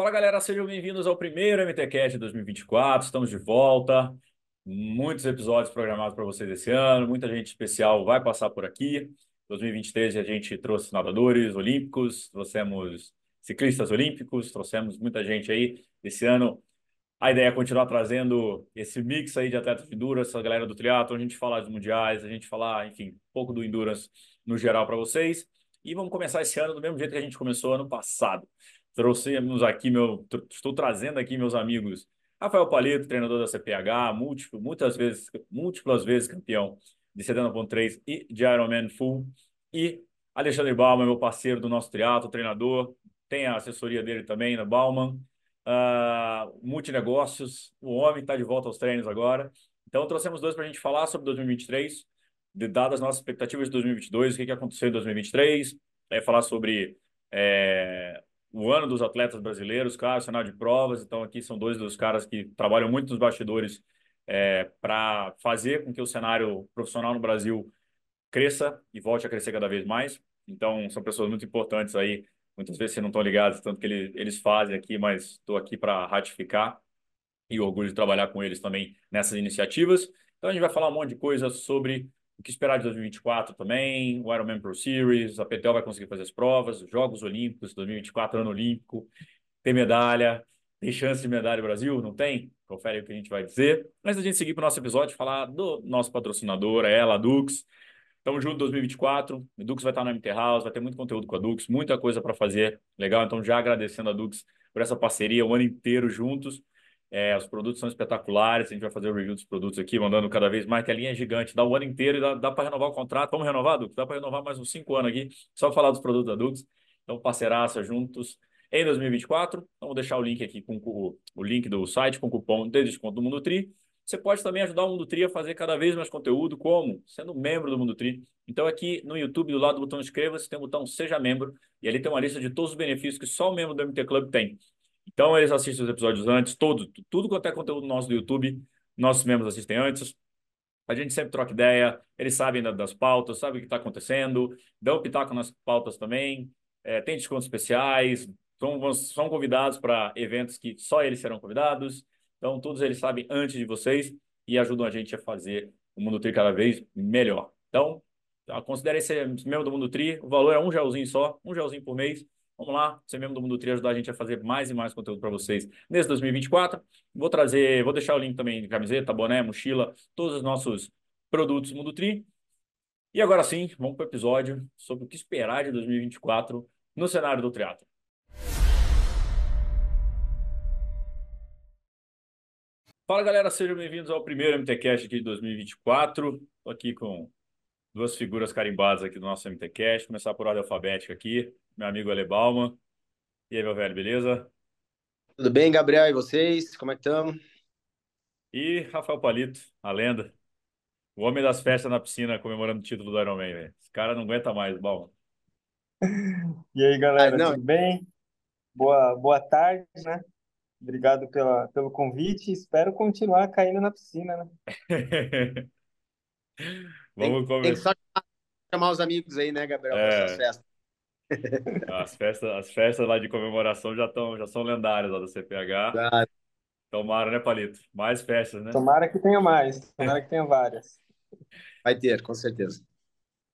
Fala galera, sejam bem-vindos ao primeiro MTCast de 2024. Estamos de volta. Muitos episódios programados para vocês esse ano. Muita gente especial vai passar por aqui. 2023 a gente trouxe nadadores olímpicos, trouxemos ciclistas olímpicos, trouxemos muita gente aí. Esse ano a ideia é continuar trazendo esse mix aí de atletas de endurance, a galera do triatlo, a gente falar dos mundiais, a gente falar, enfim, um pouco do endurance no geral para vocês. E vamos começar esse ano do mesmo jeito que a gente começou ano passado. Trouxemos aqui, meu, estou trazendo aqui meus amigos Rafael Palito, treinador da CPH, múltiplo, muitas vezes, múltiplas vezes campeão de 70.3 e de Ironman Full. E Alexandre Bauman, meu parceiro do nosso triatlo, treinador, tem a assessoria dele também na Bauman. Uh, multinegócios, o homem está de volta aos treinos agora. Então, trouxemos dois para a gente falar sobre 2023, de, dadas as nossas expectativas de 2022, o que, que aconteceu em 2023, é, falar sobre é, o ano dos atletas brasileiros, claro, cenário de provas. Então, aqui são dois dos caras que trabalham muito nos bastidores é, para fazer com que o cenário profissional no Brasil cresça e volte a crescer cada vez mais. Então, são pessoas muito importantes aí. Muitas vezes vocês não estão ligados tanto que ele, eles fazem aqui, mas estou aqui para ratificar e orgulho de trabalhar com eles também nessas iniciativas. Então, a gente vai falar um monte de coisa sobre o que esperar de 2024 também, o Ironman Pro Series, a PTO vai conseguir fazer as provas, os Jogos Olímpicos, 2024, ano olímpico, tem medalha, tem chance de medalha Brasil? Não tem? Confere o que a gente vai dizer. Mas a gente seguir para o nosso episódio, falar do nosso patrocinador, é ela, a Dux. Estamos juntos 2024, a Dux vai estar no MT House, vai ter muito conteúdo com a Dux, muita coisa para fazer, legal? Então já agradecendo a Dux por essa parceria o ano inteiro juntos. É, os produtos são espetaculares, a gente vai fazer o review dos produtos aqui, mandando cada vez mais, que a linha é gigante, dá o ano inteiro e dá, dá para renovar o contrato. Vamos renovar, Dux? Dá para renovar mais uns cinco anos aqui, só falar dos produtos da Dux. Então, parceiraça juntos em 2024. Então, vou deixar o link aqui com o, o link do site com cupom de desconto do Mundo Tri. Você pode também ajudar o Mundo Tri a fazer cada vez mais conteúdo, como? Sendo membro do Mundo Tri. Então, aqui no YouTube, do lado do botão inscreva-se, tem o botão Seja Membro, e ali tem uma lista de todos os benefícios que só o membro do MT Club tem. Então, eles assistem os episódios antes, todo, tudo quanto é conteúdo nosso do YouTube, nossos membros assistem antes. A gente sempre troca ideia, eles sabem das pautas, sabem o que está acontecendo, dão pitaco nas pautas também, é, tem descontos especiais, são, são convidados para eventos que só eles serão convidados. Então, todos eles sabem antes de vocês e ajudam a gente a fazer o Mundo Tri cada vez melhor. Então, considere ser membro do Mundo Tri, o valor é um gelzinho só, um gelzinho por mês. Vamos lá, ser membro do Mundo Tri ajudar a gente a fazer mais e mais conteúdo para vocês nesse 2024. Vou trazer, vou deixar o link também de camiseta, boné, mochila, todos os nossos produtos Mundo Tri. E agora sim, vamos para o episódio sobre o que esperar de 2024 no cenário do teatro. Fala galera, sejam bem-vindos ao primeiro MTCast aqui de 2024. Estou aqui com duas figuras carimbadas aqui do nosso MTCast. Começar por ordem alfabética aqui meu amigo Ale Balma. E aí, meu velho, beleza? Tudo bem, Gabriel? E vocês? Como é que estamos? E Rafael Palito, a lenda. O homem das festas na piscina comemorando o título do Ironman, velho. Esse cara não aguenta mais, Balma. E aí, galera, ah, tudo bem? Boa, boa tarde, né? Obrigado pela, pelo convite. Espero continuar caindo na piscina, né? Vamos tem, começar. Tem que só chamar os amigos aí, né, Gabriel, é... para essas festas. As festas, as festas lá de comemoração já, estão já são lendárias lá do CPH. Claro. Tomara, né, Palito? Mais festas, né? Tomara que tenha mais, tomara que tenha várias. Vai ter, com certeza.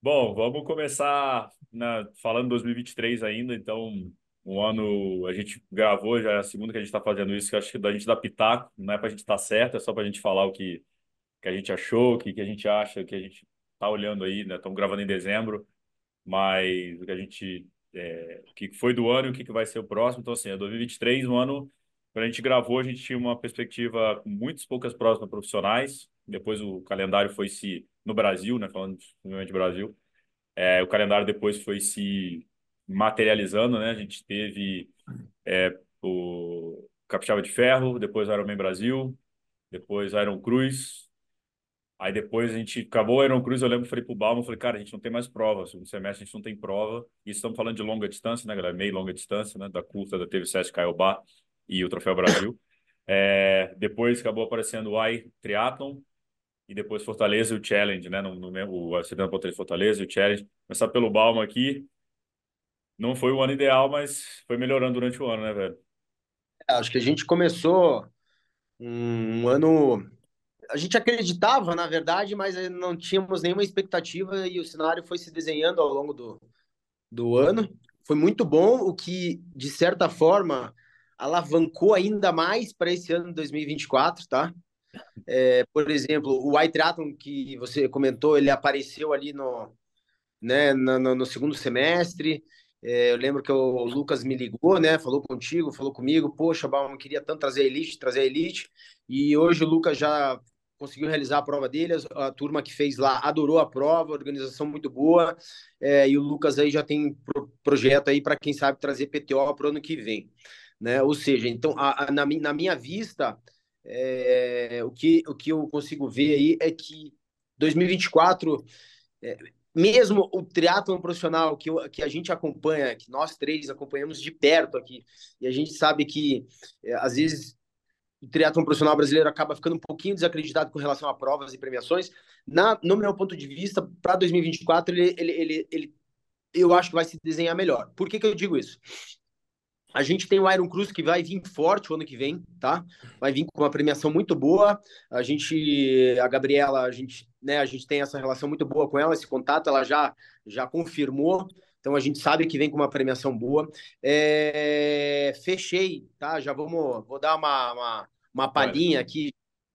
Bom, vamos começar na, falando 2023 ainda, então um ano a gente gravou, já é a segunda que a gente está fazendo isso, que acho que da gente dá pitaco, não é para a gente estar tá certo, é só para a gente falar o que, que a gente achou, o que, que a gente acha, o que a gente está olhando aí, né? Estamos gravando em dezembro, mas o que a gente é, o que foi do ano e o que vai ser o próximo. Então, assim, é 2023, um ano, quando a gente gravou, a gente tinha uma perspectiva com muitas poucas provas profissionais. Depois o calendário foi se, no Brasil, né, falando de Brasil, é, o calendário depois foi se materializando, né? A gente teve é, o Capixaba de Ferro, depois Ironman Brasil, depois Iron Cruz, Aí depois a gente acabou o Iron Cruz, eu lembro falei pro Balma, falei, cara, a gente não tem mais prova, segundo semestre a gente não tem prova, e estamos falando de longa distância, né, galera, meio longa distância, né, da curta, da teve Sesc Caiobá e o Troféu Brasil. É, depois acabou aparecendo o I Triathlon, e depois Fortaleza e o Challenge, né, no, no, o 70.3 Fortaleza e o Challenge. Começar pelo Balma aqui, não foi o ano ideal, mas foi melhorando durante o ano, né, velho? É, acho que a gente começou um ano. A gente acreditava, na verdade, mas não tínhamos nenhuma expectativa e o cenário foi se desenhando ao longo do, do ano. Foi muito bom, o que, de certa forma, alavancou ainda mais para esse ano de 2024, tá? É, por exemplo, o White que você comentou, ele apareceu ali no, né, no, no segundo semestre. É, eu lembro que o Lucas me ligou, né? Falou contigo, falou comigo. Poxa, Baum, queria tanto trazer a Elite, trazer a Elite. E hoje o Lucas já conseguiu realizar a prova dele. A, turma que fez lá adorou a prova, organização muito boa. É, e o Lucas aí já tem pro, projeto aí para quem sabe trazer PTO para o ano que vem. Né? Ou seja, então, a, a, na, na minha vista, é, o, que, o que eu consigo ver aí é que 2024 é, mesmo o triatlon profissional que, eu, que a gente acompanha, que nós três acompanhamos de perto aqui, e a gente sabe que é, às vezes o triatlon profissional brasileiro acaba ficando um pouquinho desacreditado com relação a provas e premiações. Na, no meu ponto de vista, para 2024, ele, ele, ele, ele, eu acho que vai se desenhar melhor. Por que, que eu digo isso? A gente tem o Iron Cruz que vai vir forte o ano que vem, tá? Vai vir com uma premiação muito boa. A gente, a Gabriela, a gente, né, a gente tem essa relação muito boa com ela, esse contato, ela já já confirmou. Então a gente sabe que vem com uma premiação boa. É... Fechei, tá? Já vamos, vou dar uma, uma, uma palhinha aqui.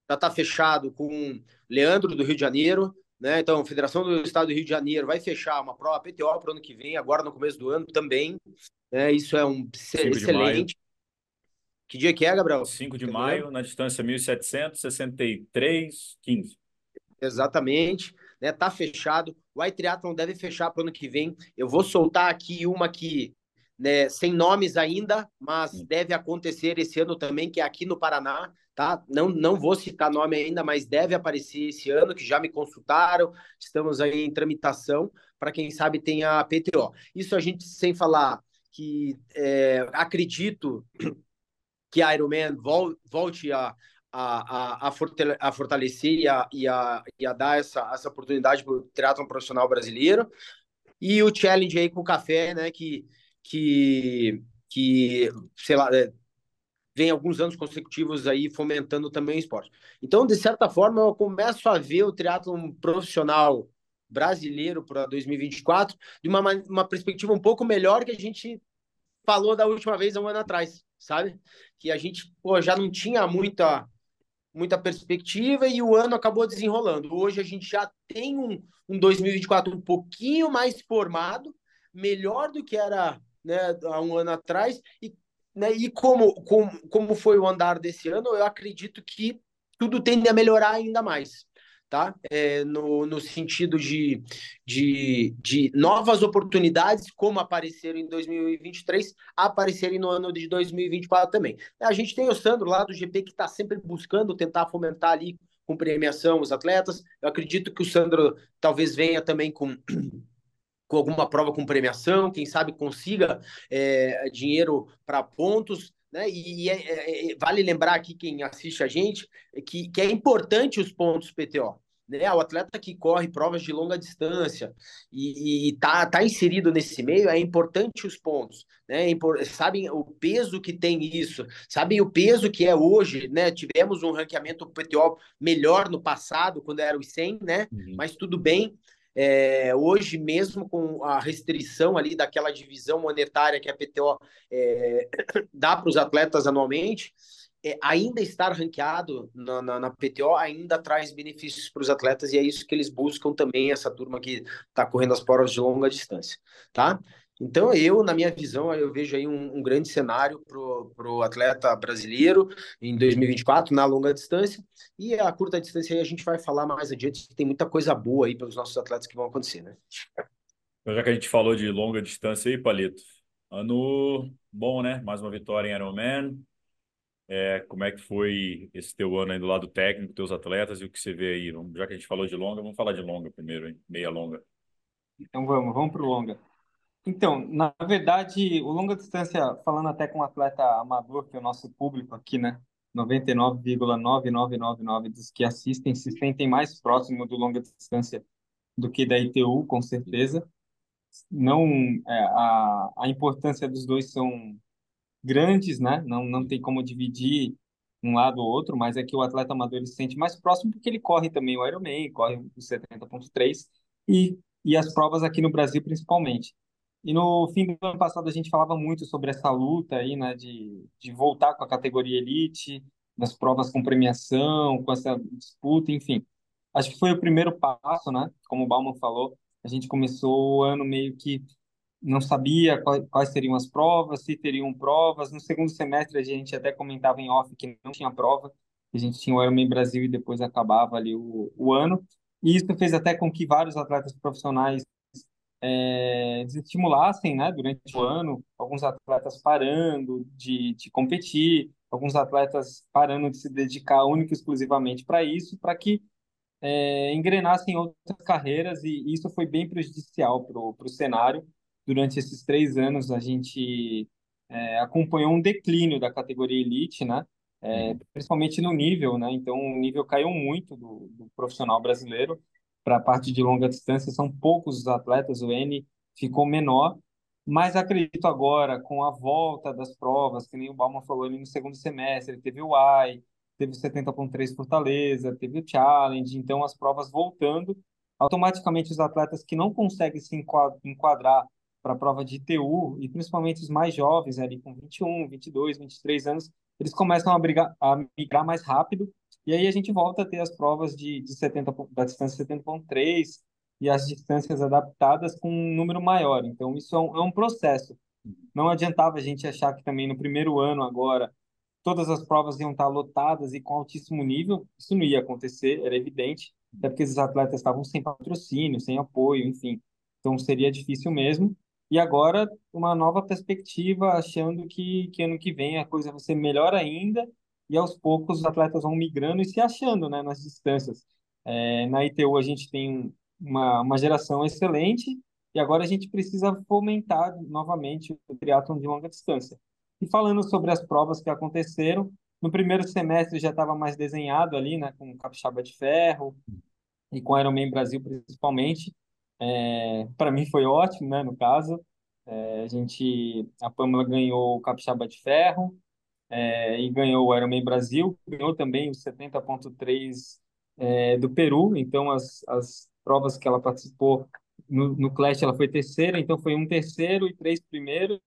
Já tá fechado com Leandro do Rio de Janeiro, né? Então, Federação do Estado do Rio de Janeiro vai fechar uma prova PTO para o ano que vem, agora no começo do ano também. Né? Isso é um excelente. Que dia que é, Gabriel? 5 de maio, na distância 1763,15. Exatamente. Né? Tá fechado. O iTriathlon deve fechar para o ano que vem. Eu vou soltar aqui uma que né, sem nomes ainda, mas Sim. deve acontecer esse ano também, que é aqui no Paraná, tá? Não, não vou citar nome ainda, mas deve aparecer esse ano, que já me consultaram, estamos aí em tramitação, para quem sabe tem a PTO. Isso a gente sem falar que é, acredito que a Ironman volte a, a, a, a fortalecer e a, e, a, e a dar essa, essa oportunidade para o triatlon profissional brasileiro. E o challenge aí com o café, né, que, que, que sei lá, é, vem alguns anos consecutivos aí fomentando também o esporte. Então, de certa forma, eu começo a ver o triatlon profissional brasileiro para 2024 de uma, uma perspectiva um pouco melhor que a gente falou da última vez, um ano atrás, sabe? Que a gente pô, já não tinha muita, muita perspectiva e o ano acabou desenrolando. Hoje a gente já tem um, um 2024 um pouquinho mais formado, melhor do que era né, há um ano atrás. E, né, e como, como, como foi o andar desse ano, eu acredito que tudo tende a melhorar ainda mais tá? É, no, no sentido de, de, de novas oportunidades, como apareceram em 2023, aparecerem no ano de 2024 também. A gente tem o Sandro lá do GP que está sempre buscando tentar fomentar ali com premiação os atletas. Eu acredito que o Sandro talvez venha também com com alguma prova com premiação, quem sabe consiga é, dinheiro para pontos. Né? E, é, é, é, vale lembrar aqui quem assiste a gente que, que é importante os pontos PTO. Né? O atleta que corre provas de longa distância e, está tá inserido nesse meio, é importante os pontos. Né? Sabem o peso que tem isso, sabem o peso que é hoje. Né? Tivemos um ranqueamento PTO melhor no passado, quando era os 100, né? Uhum. mas tudo bem. É, hoje, mesmo com a restrição ali daquela divisão monetária que a PTO é, dá para os atletas anualmente, é, ainda estar ranqueado na, na, na, PTO ainda traz benefícios para os atletas e é isso que eles buscam também, essa turma que está correndo as provas de longa distância, tá? Então, eu, na minha visão, eu vejo aí um, um grande cenário para o atleta brasileiro em 2024, na longa distância, e a curta distância aí a gente vai falar mais adiante, tem muita coisa boa aí para os nossos atletas que vão acontecer, né? Já que a gente falou de longa distância aí, Palito, ano bom, né? Mais uma vitória em Ironman, é, como é que foi esse teu ano aí do lado técnico, teus atletas e o que você vê aí? Já que a gente falou de longa, vamos falar de longa primeiro, hein? Meia longa. Então vamos, vamos para o longa. Então, na verdade, o longa distância, falando até com um atleta amador, que é o nosso público aqui, né? 99,9999 dos que assistem se sentem mais próximo do longa distância do que da ITU, com certeza. Não, é, a, a importância dos dois são grandes, né? Não, não tem como dividir um lado ou outro, mas é que o atleta amador ele se sente mais próximo porque ele corre também o Ironman, corre o 70.3 e, e as provas aqui no Brasil principalmente. E no fim do ano passado a gente falava muito sobre essa luta aí, né, de, de voltar com a categoria elite, das provas com premiação, com essa disputa, enfim. Acho que foi o primeiro passo, né? Como o Bauman falou, a gente começou o ano meio que não sabia quais, seriam as provas, se teriam provas. No segundo semestre a gente até comentava em off que não tinha prova, a gente tinha o Ironman Brasil e depois acabava ali o, o ano. E isso fez até com que vários atletas profissionais é, desestimulassem, né, durante o ano, alguns atletas parando de, de competir, alguns atletas parando de se dedicar única e exclusivamente para isso, para que é, engrenassem outras carreiras, e isso foi bem prejudicial para o cenário durante esses três anos a gente é, acompanhou um declínio da categoria elite, né? É, principalmente no nível, né? Então o nível caiu muito do, do profissional brasileiro para a parte de longa distância. São poucos os atletas, o N ficou menor, mas acredito agora com a volta das provas, que nem o Bauman falou ali no segundo semestre, teve o AI, teve o 70.3 Fortaleza, teve o Challenge, então as provas voltando, automaticamente os atletas que não conseguem se enquadrar para a prova de ITU, e principalmente os mais jovens, ali com 21, 22, 23 anos, eles começam a, brigar, a migrar mais rápido, e aí a gente volta a ter as provas de, de 70, da distância 70.3 e as distâncias adaptadas com um número maior. Então, isso é um, é um processo. Não adiantava a gente achar que também no primeiro ano agora todas as provas iam estar lotadas e com altíssimo nível. Isso não ia acontecer, era evidente, até porque os atletas estavam sem patrocínio, sem apoio, enfim. Então seria difícil mesmo. E agora, uma nova perspectiva, achando que, que ano que vem a coisa vai ser melhor ainda, e aos poucos os atletas vão migrando e se achando né, nas distâncias. É, na ITU a gente tem uma, uma geração excelente, e agora a gente precisa fomentar novamente o triatlon de longa distância. E falando sobre as provas que aconteceram, no primeiro semestre já estava mais desenhado ali, né, com capixaba de ferro e com Ironman Brasil principalmente. É, para mim foi ótimo, né, no caso. É, a gente, a Pamela ganhou o Capixaba de Ferro é, e ganhou o Ironman Brasil, ganhou também o 70.3 é, do Peru, então as, as provas que ela participou no, no Clash ela foi terceira, então foi um terceiro e três primeiros,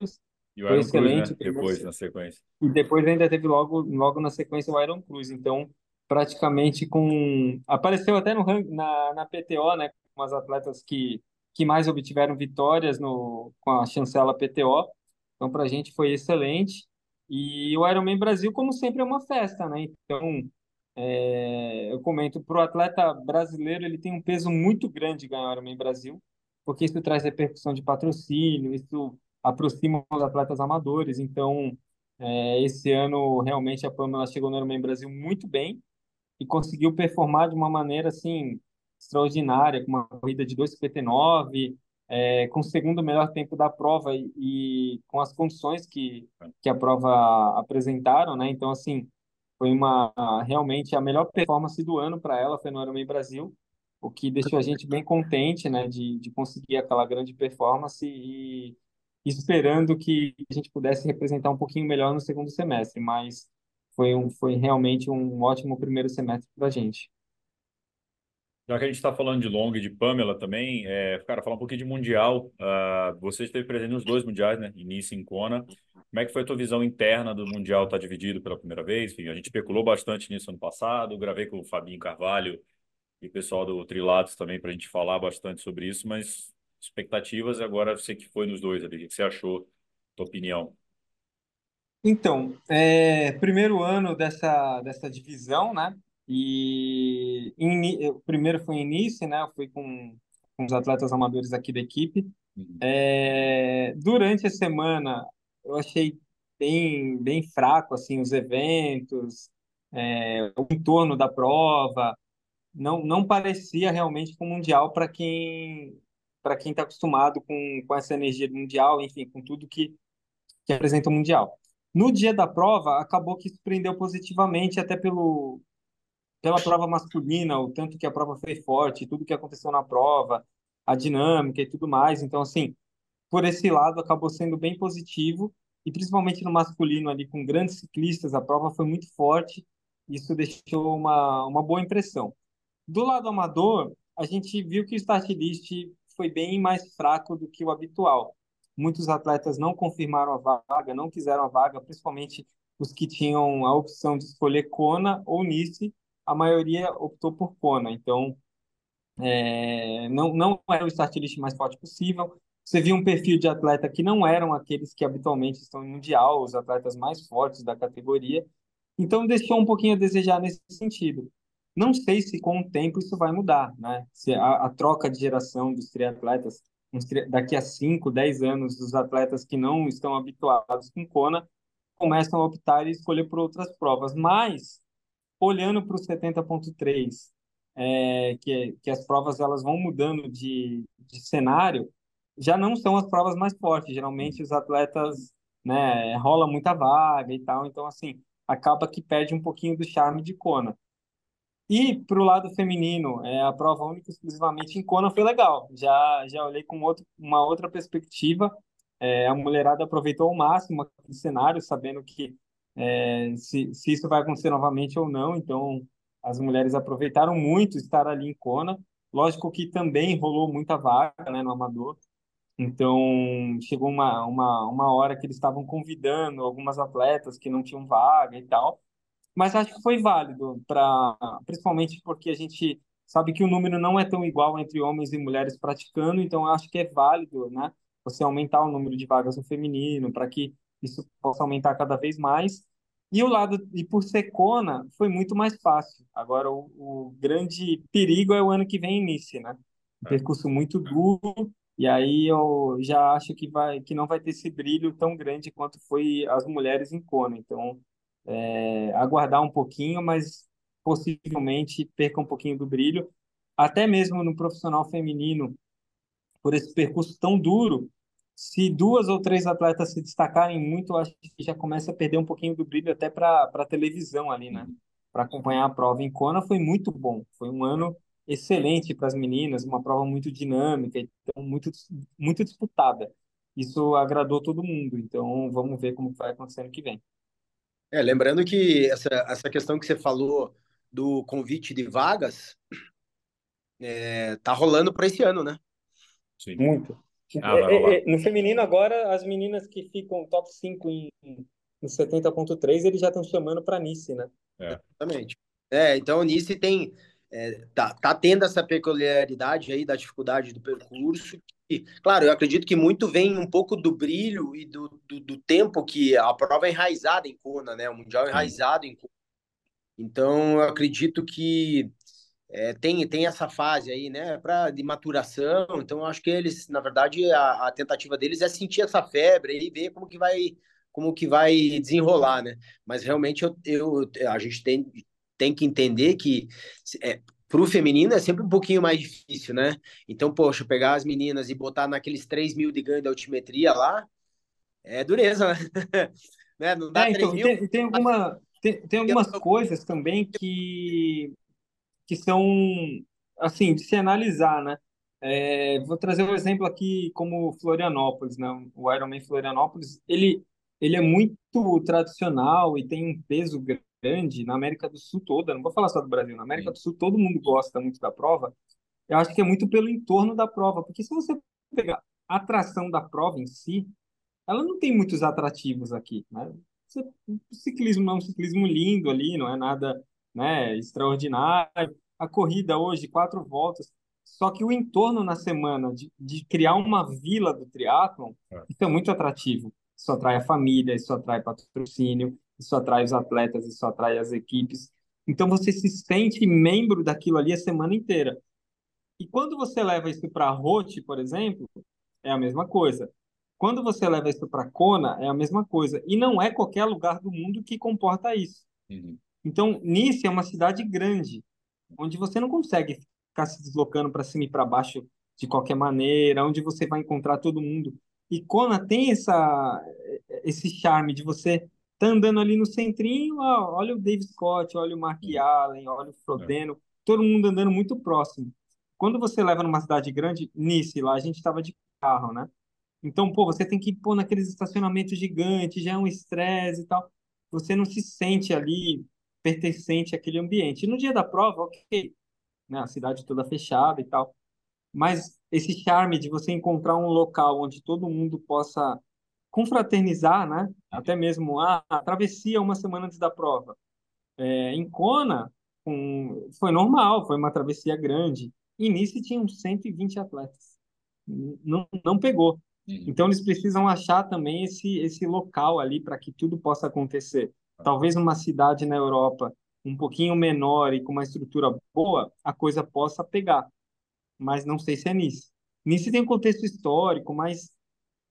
e o foi Iron excelente. Cruz, né? Depois, na sequência. E depois ainda teve logo, logo na sequência o Iron Cruz, então praticamente com... Apareceu até no, na, na PTO, né, com as atletas que, que mais obtiveram vitórias no, com a chancela PTO. Então, para a gente foi excelente. E o Ironman Brasil, como sempre, é uma festa, né? Então, é, eu comento, para o atleta brasileiro, ele tem um peso muito grande ganhar o Ironman Brasil, porque isso traz repercussão de patrocínio, isso aproxima os atletas amadores. Então, é, esse ano, realmente, a Pamela chegou no Ironman Brasil muito bem e conseguiu performar de uma maneira, assim, extraordinária, com uma corrida de 2,59, é, com o segundo melhor tempo da prova e, e, com as condições que, que a prova apresentaram, né? Então, assim, foi uma realmente a melhor performance do ano para ela, foi no Ironman Brasil, o que deixou a gente bem contente, né, de, de conseguir aquela grande performance e esperando que a gente pudesse representar um pouquinho melhor no segundo semestre, mas foi, um, foi realmente um ótimo primeiro semestre para a gente. Já que a gente está falando de long e de Pamela também, é, cara, falar um pouquinho de Mundial. Uh, você esteve presente nos dois Mundiais, né? Início em Kona. Como é que foi a tua visão interna do Mundial estar tá dividido pela primeira vez? Enfim, a gente especulou bastante nisso ano passado, gravei com o Fabinho Carvalho e o pessoal do Trilatos também para a gente falar bastante sobre isso, mas expectativas agora você que foi nos dois ali, o que você achou, tua opinião? Então, é, primeiro ano dessa, dessa divisão, né? E in, o primeiro foi início, né? Eu fui com, com os atletas amadores aqui da equipe. Uhum. É, durante a semana, eu achei bem, bem fraco assim os eventos, é, o entorno da prova. Não, não parecia realmente com o mundial para quem para quem está acostumado com, com essa energia do mundial, enfim, com tudo que, que apresenta o mundial. No dia da prova, acabou que surpreendeu positivamente, até pelo, pela prova masculina, o tanto que a prova foi forte, tudo que aconteceu na prova, a dinâmica e tudo mais. Então, assim, por esse lado, acabou sendo bem positivo. e principalmente no masculino ali com grandes ciclistas, a prova foi muito forte. Isso deixou uma, uma boa impressão. Do lado amador, a gente viu que o start list foi bem mais fraco do que o habitual. Muitos atletas não confirmaram a vaga, não quiseram a vaga, principalmente os que tinham a opção de escolher Kona ou Nice, a maioria optou por Kona. Então, é, não, não era o start list mais forte possível. Você viu um perfil de atleta que não eram aqueles que habitualmente estão no Mundial, os atletas mais fortes da categoria. Então, deixou um pouquinho a desejar nesse sentido. Não sei se com o tempo isso vai mudar, né? Se a, a troca de geração dos triatletas, daqui a 5, 10 anos, os atletas que não estão habituados com Kona começam a optar e escolher por outras provas. Mas, olhando para o 70.3, é, que, que as provas elas vão mudando de, de cenário, já não são as provas mais fortes. Geralmente os atletas, né, rola muita vaga e tal, então assim, acaba que perde um pouquinho do charme de Kona. E para o lado feminino, é, a prova única exclusivamente em Kona foi legal. Já já olhei com outro, uma outra perspectiva. É, a mulherada aproveitou ao máximo aquele cenário, sabendo que é, se, se isso vai acontecer novamente ou não. Então, as mulheres aproveitaram muito estar ali em Kona. Lógico que também rolou muita vaga né, no Amador. Então, chegou uma, uma, uma hora que eles estavam convidando algumas atletas que não tinham vaga e tal. Mas acho que foi válido, pra, principalmente porque a gente sabe que o número não é tão igual entre homens e mulheres praticando, então acho que é válido, né? Você aumentar o número de vagas no feminino, para que isso possa aumentar cada vez mais. E o lado, e por ser Kona, foi muito mais fácil. Agora, o, o grande perigo é o ano que vem início, né? Um é. percurso muito duro, e aí eu já acho que vai que não vai ter esse brilho tão grande quanto foi as mulheres em Kona. Então, é, aguardar um pouquinho, mas possivelmente perca um pouquinho do brilho. Até mesmo no profissional feminino, por esse percurso tão duro, se duas ou três atletas se destacarem muito, acho que já começa a perder um pouquinho do brilho até para a televisão ali, né? Para acompanhar a prova. Em Kona foi muito bom, foi um ano excelente para as meninas, uma prova muito dinâmica, então muito, muito disputada. Isso agradou todo mundo, então vamos ver como vai acontecer ano que vem. É, lembrando que essa, essa questão que você falou do convite de vagas é, tá rolando para esse ano, né? Sim. Muito. Ah, é, é, no feminino, agora, as meninas que ficam top 5 em, em 70.3, eles já estão chamando para Nice, né? É. Exatamente. É, então, Nice tem é, tá, tá tendo essa peculiaridade aí da dificuldade do percurso. E, claro, eu acredito que muito vem um pouco do brilho e do, do, do tempo que a prova é enraizada em Kona, né? O Mundial é enraizado em Kona. Então, eu acredito que é, tem, tem essa fase aí, né, pra, de maturação. Então, eu acho que eles, na verdade, a, a tentativa deles é sentir essa febre e ver como que vai como que vai desenrolar, né? Mas realmente eu, eu a gente tem, tem que entender que é, para o feminino é sempre um pouquinho mais difícil, né? Então, poxa, pegar as meninas e botar naqueles 3 mil de ganho de altimetria lá, é dureza, né? né? Não dá é, então, mil, tem, tem, alguma, tem, tem algumas coisas também que, que são, assim, de se analisar, né? É, vou trazer um exemplo aqui como Florianópolis, né? O Ironman Florianópolis, ele, ele é muito tradicional e tem um peso grande na América do Sul toda, não vou falar só do Brasil, na América do Sul todo mundo gosta muito da prova, eu acho que é muito pelo entorno da prova, porque se você pegar a atração da prova em si, ela não tem muitos atrativos aqui, né? O ciclismo não é um ciclismo lindo ali, não é nada né, extraordinário. A corrida hoje, quatro voltas, só que o entorno na semana de, de criar uma vila do triatlon, é. isso é muito atrativo. Isso atrai a família, isso atrai patrocínio, isso atrai os atletas, isso atrai as equipes. Então você se sente membro daquilo ali a semana inteira. E quando você leva isso para Rote, por exemplo, é a mesma coisa. Quando você leva isso para Kona, é a mesma coisa. E não é qualquer lugar do mundo que comporta isso. Uhum. Então, Nice é uma cidade grande, onde você não consegue ficar se deslocando para cima e para baixo de qualquer maneira, onde você vai encontrar todo mundo. E Kona tem essa, esse charme de você tá andando ali no centrinho, ó, olha o Dave Scott, olha o Mark Allen, olha o Frodeno, todo mundo andando muito próximo. Quando você leva numa cidade grande, Nice, lá a gente estava de carro, né? Então, pô, você tem que pôr naqueles estacionamentos gigantes, já é um estresse e tal. Você não se sente ali pertencente àquele ambiente. E no dia da prova, ok, né, a cidade toda fechada e tal. Mas esse charme de você encontrar um local onde todo mundo possa confraternizar, né? Até mesmo ah, a travessia uma semana antes da prova. É, em Kona, um, foi normal, foi uma travessia grande. E nisso tinham 120 atletas. Não, não pegou. Então eles precisam achar também esse, esse local ali para que tudo possa acontecer. Talvez numa cidade na Europa um pouquinho menor e com uma estrutura boa, a coisa possa pegar. Mas não sei se é nisso. Nisso tem um contexto histórico, mas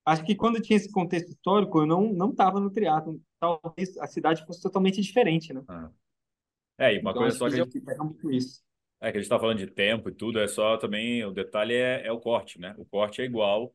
acho que quando tinha esse contexto histórico, eu não não estava no triatlo. Talvez a cidade fosse totalmente diferente, né? Ah. É, e uma Então coisa só que a gente, pega muito isso. é que a gente está falando de tempo e tudo, é só também, o detalhe é, é o corte, né? O corte é igual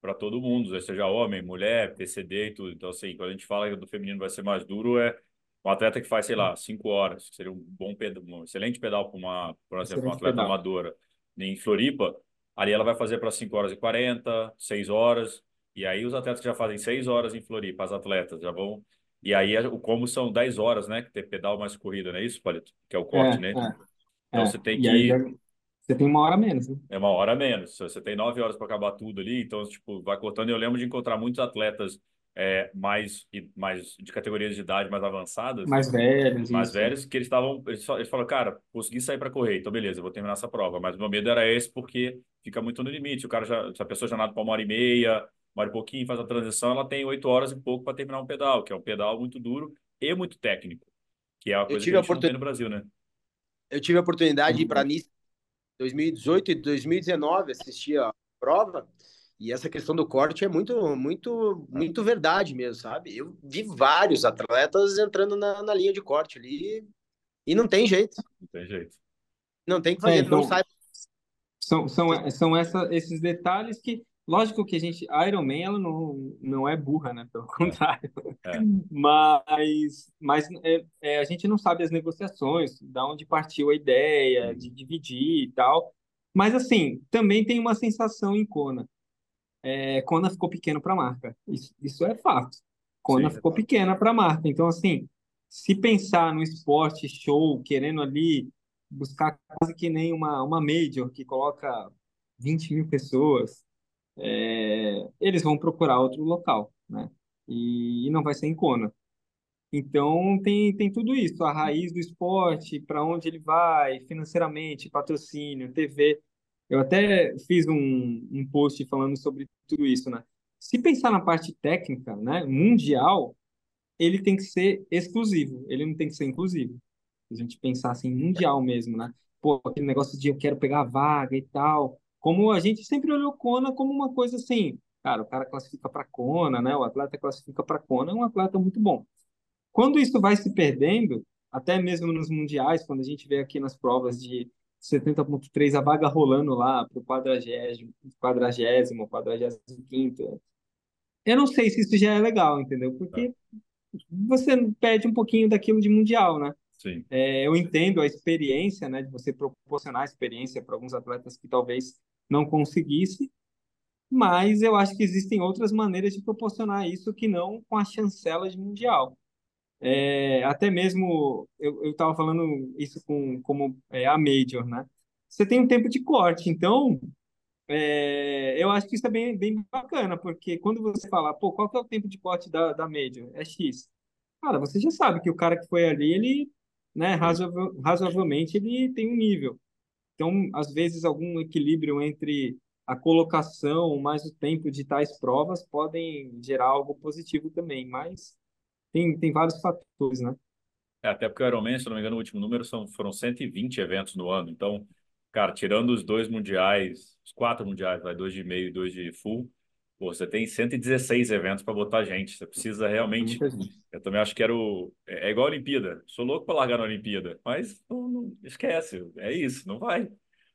para todo mundo, seja homem, mulher, PCD e tudo. Então, assim, quando a gente fala que do feminino vai ser mais duro, é um atleta que faz, sei lá, cinco horas, que seria um bom pedal, um excelente pedal para uma, por exemplo, uma atleta pedal. amadora em Floripa, ali ela vai fazer para 5 horas e 40, 6 horas, e aí os atletas que já fazem 6 horas em Floripa, as atletas já vão. E aí o como são 10 horas, né? Que tem pedal mais corrida, não é isso, Palito? Que é o É, corte, né? é, Então é. você tem E aí que você tem uma hora a menos, né? é uma hora a menos. Você tem nove horas para acabar tudo ali, então, tipo, vai cortando. Eu lembro de encontrar muitos atletas é, mais, e- mais de categorias de idade mais avançadas, Mais velhos, mais isso. velhos, que eles estavam. Eles, eles falaram, cara, consegui sair para correr, então beleza, eu vou terminar essa prova. Mas o meu medo era esse, porque fica muito no limite. O cara já, se a pessoa já nada para uma hora e meia, uma hora e pouquinho, faz a transição, ela tem oito horas e pouco para terminar um pedal, que é um pedal muito duro e muito técnico, que é uma Eu coisa que tive a a gente não tem oportunidade, no Brasil, né? eu tive a oportunidade de ir para Uhum. Nice 2018 e 2019 assistir a prova e essa questão do corte é muito muito muito verdade mesmo, sabe? Eu vi vários atletas entrando na, na linha de corte ali e não tem jeito, Não tem jeito. não tem o que É, fazer, não então, sai. são, são, são essa, esses detalhes que, lógico que a gente, a Iron Man, ela não, não é burra, né? Pelo contrário. É. Mas, mas é, é, a gente não sabe as negociações, da onde partiu a ideia de dividir e tal. Mas, assim, também tem uma sensação em Kona. É, Kona ficou pequeno para a marca. Isso, isso é fato. Kona Sim. ficou pequena para a marca. Então, assim, se pensar no esporte show, querendo ali buscar quase que nem uma, uma major que coloca 20 mil pessoas, é, eles vão procurar outro local, né? E, e não vai ser em Kona. Então tem, tem tudo isso, a raiz do esporte, para onde ele vai, financeiramente, patrocínio, TV. Eu até fiz um, um post falando sobre tudo isso, né? Se pensar na parte técnica, né, mundial, ele tem que ser exclusivo, ele não tem que ser inclusivo. Se a gente pensar assim, mundial mesmo, né? Pô, aquele negócio de eu quero pegar a vaga e tal. Como a gente sempre olhou Kona como uma coisa assim, cara, o cara classifica para Kona, né? O atleta classifica para Kona, é um atleta muito bom. Quando isso vai se perdendo, até mesmo nos mundiais, quando a gente vê aqui nas provas de 70.3 a vaga rolando lá para o quadragésimo, quadragésimo, quadragésimo quinto, eu não sei se isso já é legal, entendeu? Porque você perde um pouquinho daquilo de mundial, né? Sim. É, eu entendo a experiência, né, de você proporcionar experiência para alguns atletas que talvez não conseguisse, mas eu acho que existem outras maneiras de proporcionar isso que não com a chancela de mundial. É, até mesmo eu estava falando isso com como é, a major, né? Você tem um tempo de corte, então é, eu acho que isso é bem, bem bacana, porque quando você fala, pô, qual que é o tempo de corte da, da major? É X. Cara, você já sabe que o cara que foi ali, ele, né, razoavelmente, ele tem um nível. Então, às vezes, algum equilíbrio entre a colocação mais o tempo de tais provas podem gerar algo positivo também, mas tem, tem vários fatores, né? É, até porque o Ironman, se não me engano, o último número são, foram 120 eventos no ano. Então, cara, tirando os dois mundiais, os quatro mundiais, vai, dois de meio e dois de full, pô, você tem 116 eventos para botar gente. Você precisa realmente. Eu também acho que era o. É é igual a Olimpíada. Sou louco para largar na Olimpíada, mas não- esquece. É isso, não vai.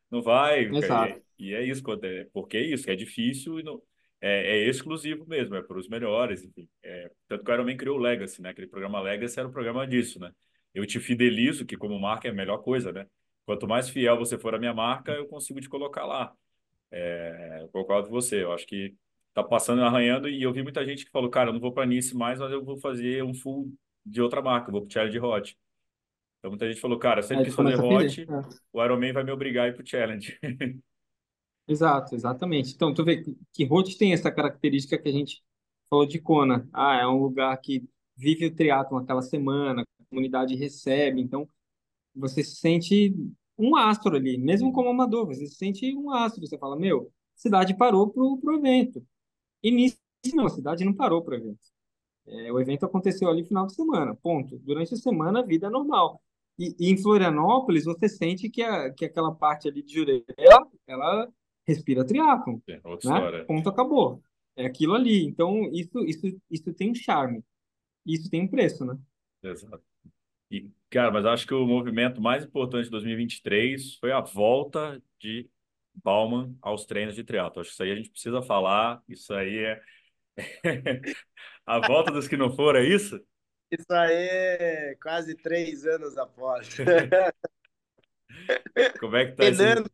Não vai. Exato. E, e é isso, é- porque é isso, é difícil e não. É, é exclusivo mesmo, é para os melhores, enfim. É, tanto que o Ironman criou o Legacy, né? Aquele programa Legacy era o programa disso, né? Eu te fidelizo, que como marca é a melhor coisa, né? Quanto mais fiel você for à minha marca, eu consigo te colocar lá. É, eu concordo com você. Eu acho que tá passando arranhando e eu vi muita gente que falou, cara, eu não vou para Nice mais, mas eu vou fazer um full de outra marca, eu vou pro Challenge Hot. Então muita gente falou, cara, se ele quis fazer Hot, é. o Ironman vai me obrigar a ir pro Challenge. Exato, exatamente. Então, tu vê que Hot tem essa característica que a gente falou de Kona. Ah, é um lugar que vive o triatlon aquela semana, a comunidade recebe, então você se sente um astro ali, mesmo como amador, você se sente um astro, você fala, meu, a cidade parou pro, pro evento. E nisso, não, a cidade não parou pro evento. É, o evento aconteceu ali no final de semana, ponto. Durante a semana, a vida é normal. E, e em Florianópolis, você sente que, a, que aquela parte ali de Jurema, ela respira triatlon, é, né? Ponto, acabou. É aquilo ali. Então, isso, isso, isso tem um charme. Isso tem um preço, né? Exato. E, cara, mas acho que o movimento mais importante de 2023 foi a volta de Bauman aos treinos de triatlo. Acho que isso aí a gente precisa falar. Isso aí é a volta dos que não foram, é isso? Isso aí é quase três anos após. Como é que tá penando, esse...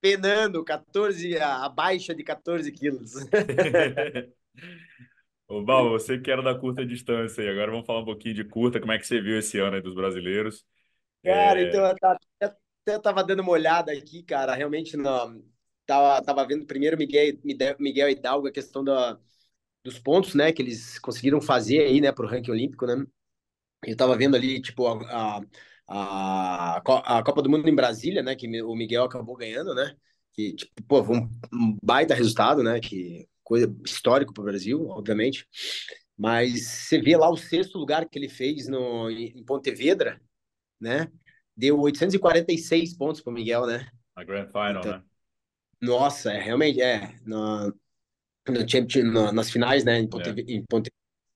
penando 14, abaixo de 14 quilos. Ô, Bal, você que era da curta distância aí, agora vamos falar um pouquinho de curta, como é que você viu esse ano aí dos brasileiros? Cara, é... então eu até, tava dando uma olhada aqui, cara, realmente não, tava, tava vendo primeiro Miguel, Miguel Hidalgo, a questão da, dos pontos, né, que eles conseguiram fazer aí, né, pro ranking olímpico, né, eu tava vendo ali, tipo, a, a, a Copa do Mundo em Brasília, né, que o Miguel acabou ganhando, né, que, tipo, pô, um, um baita resultado, né, que coisa histórico para o Brasil, obviamente. Mas você vê lá o sexto lugar que ele fez no, em Pontevedra, né? Deu 846 pontos para o Miguel, né? A Grand Final, então, né? Nossa, é, realmente é. No, no, no, nas finais, né? Em Pontevedra, é.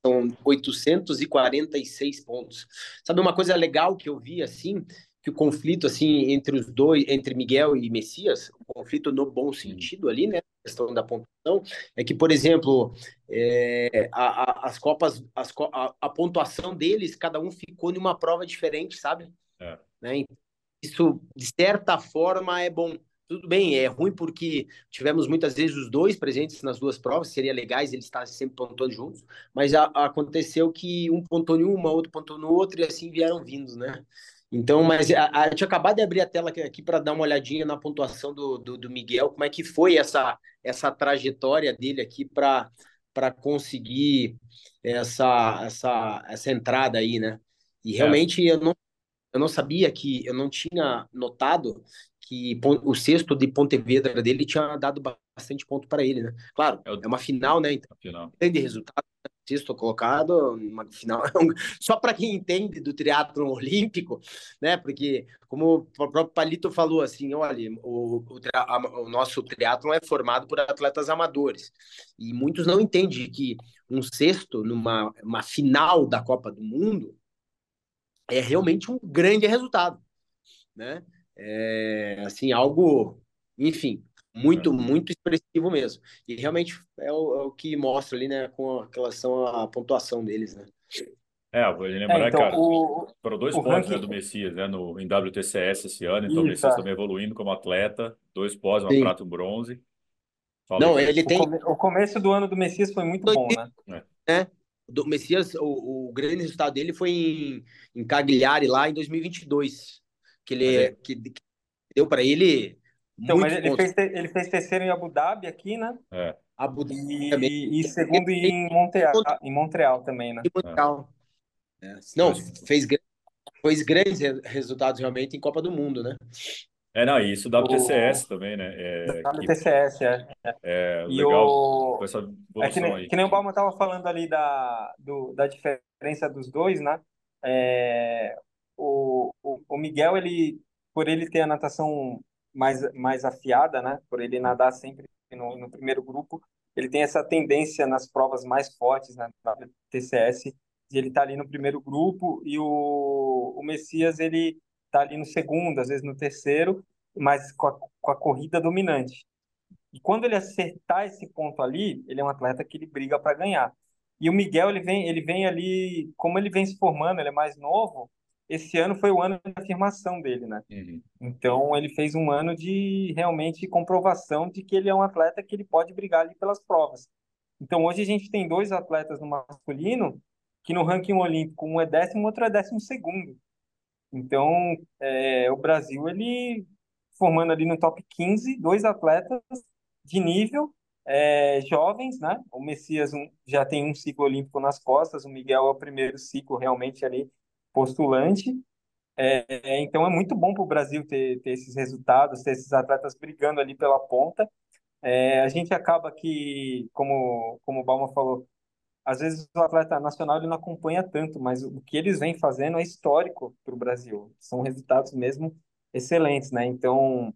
são 846 pontos. Sabe uma coisa legal que eu vi assim? que o conflito assim entre os dois, entre Miguel e Messias, o conflito no bom sentido ali, né? A questão da pontuação é que, por exemplo, é, a, a, as copas, as, a, a, pontuação deles, cada um ficou em uma prova diferente, sabe? É. Né? Isso de certa forma é bom. Tudo bem, é ruim porque tivemos muitas vezes os dois presentes nas duas provas, seria legais eles estarem sempre pontuando juntos, mas aconteceu que um pontou em uma, outro pontou no outro, e assim vieram vindo, né? Então, mas a, a gente acabou de abrir a tela aqui para dar uma olhadinha na pontuação do, do, do, Miguel, como é que foi essa, essa trajetória dele aqui para para conseguir essa, essa, essa entrada aí, né? E realmente é. eu, não, eu não sabia que, eu não tinha notado que o sexto de Pontevedra dele tinha dado bastante ponto para ele, né? Claro, é, é uma final, né? Então, final. grande resultado sexto colocado, uma final, só para quem entende do triatlo olímpico, né? Porque como o próprio Palito falou assim, olha, o, o, o nosso triatlo é formado por atletas amadores e muitos não entendem que um sexto numa uma final da Copa do Mundo é realmente um grande resultado, né? É, assim algo, enfim, muito, muito expressivo mesmo. E realmente é o, é o, que mostra ali, né, com relação à pontuação deles, né? É, vou lembrar, é, então, cara, o, foram dois pontos ranking... né, do Messias, né, no, em WTCS esse ano, então Isso, o Messias é. também evoluindo como atleta, dois pós, uma Sim. prata e um bronze. Fala Não, ele tem... O, come... o, começo do ano do Messias foi muito bom, né? É. Do Messias, o, o grande resultado dele foi em, em Cagliari, lá em 2022, que ele, é. que, que deu para ele então, mas ele fez, ele fez terceiro em Abu Dhabi aqui, né? É. Abu Dhabi e, e segundo em Montreal, em Montreal também, né? Montreal. É. Não, fez, fez grandes resultados realmente em Copa do Mundo, né? É, não, e isso WTCS o... também, né? É, WTCS, é. É legal o... essa é que nem. Que nem o Balma estava falando ali da, do, da diferença dos dois, né? É, o, o, o Miguel, ele, por ele ter a natação mais, mais afiada, né? Por ele nadar sempre no, no primeiro grupo, ele tem essa tendência nas provas mais fortes, né? Na TCS, de ele estar tá ali no primeiro grupo e o, o Messias ele está ali no segundo, às vezes no terceiro, mas com a, com a corrida dominante. E quando ele acertar esse ponto ali, ele é um atleta que ele briga para ganhar. E o Miguel, ele vem, ele vem ali, como ele vem se formando, ele é mais novo, esse ano foi o ano de afirmação dele, né? Uhum. Então ele fez um ano de realmente comprovação de que ele é um atleta que ele pode brigar ali pelas provas. Então, hoje a gente tem dois atletas no masculino que no ranking olímpico um é décimo, outro é décimo segundo. Então, é, o Brasil, ele formando ali no top 15, dois atletas de nível, é, jovens, né? O Messias um, já tem um ciclo olímpico nas costas, o Miguel é o primeiro ciclo realmente ali postulante. É, então é muito bom para o Brasil ter, ter esses resultados, ter esses atletas brigando ali pela ponta. É, a gente acaba que, como, como o Balma falou, às vezes o atleta nacional ele não acompanha tanto, mas o que eles vêm fazendo é histórico para o Brasil. São resultados mesmo excelentes, né? Então,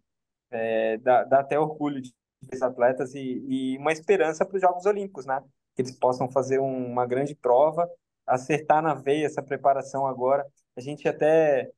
é, dá, dá até orgulho de ver atletas e, e uma esperança para os Jogos Olímpicos, né? Que eles possam fazer um, uma grande prova, acertar na veia essa preparação agora. A gente até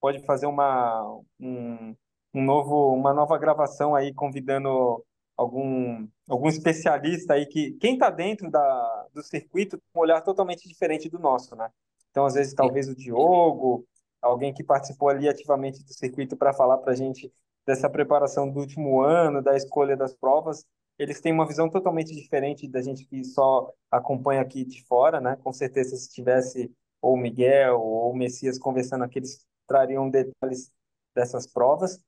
pode fazer uma, um, um novo, uma nova gravação aí, convidando algum, algum especialista aí que quem está dentro da, do circuito tem um olhar totalmente diferente do nosso, né? Então, às vezes, talvez o Diogo, alguém que participou ali ativamente do circuito para falar para a gente dessa preparação do último ano, da escolha das provas, eles têm uma visão totalmente diferente da gente que só acompanha aqui de fora, né? Com certeza, se tivesse ou o Miguel ou o Messias conversando aqui, eles trariam detalhes dessas provas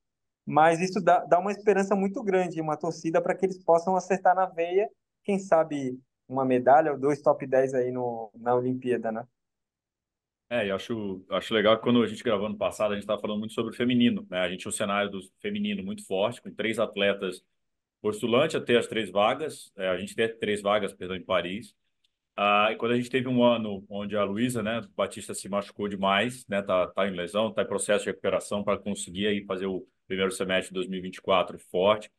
mas isso dá, dá uma esperança muito grande, uma torcida para que eles possam acertar na veia, quem sabe uma medalha ou dois top 10 aí no, na Olimpíada, né? É, e acho, acho legal que quando a gente gravou no passado, a gente estava falando muito sobre o feminino, né? A gente tinha um cenário do feminino muito forte, com três atletas postulantes a ter as três vagas, é, a gente tem três vagas, perdão, em Paris. Ah, e quando a gente teve um ano onde a Luísa, né, Batista se machucou demais, né, tá, tá em lesão, tá em processo de recuperação para conseguir aí fazer o primeiro semestre de 2024 forte,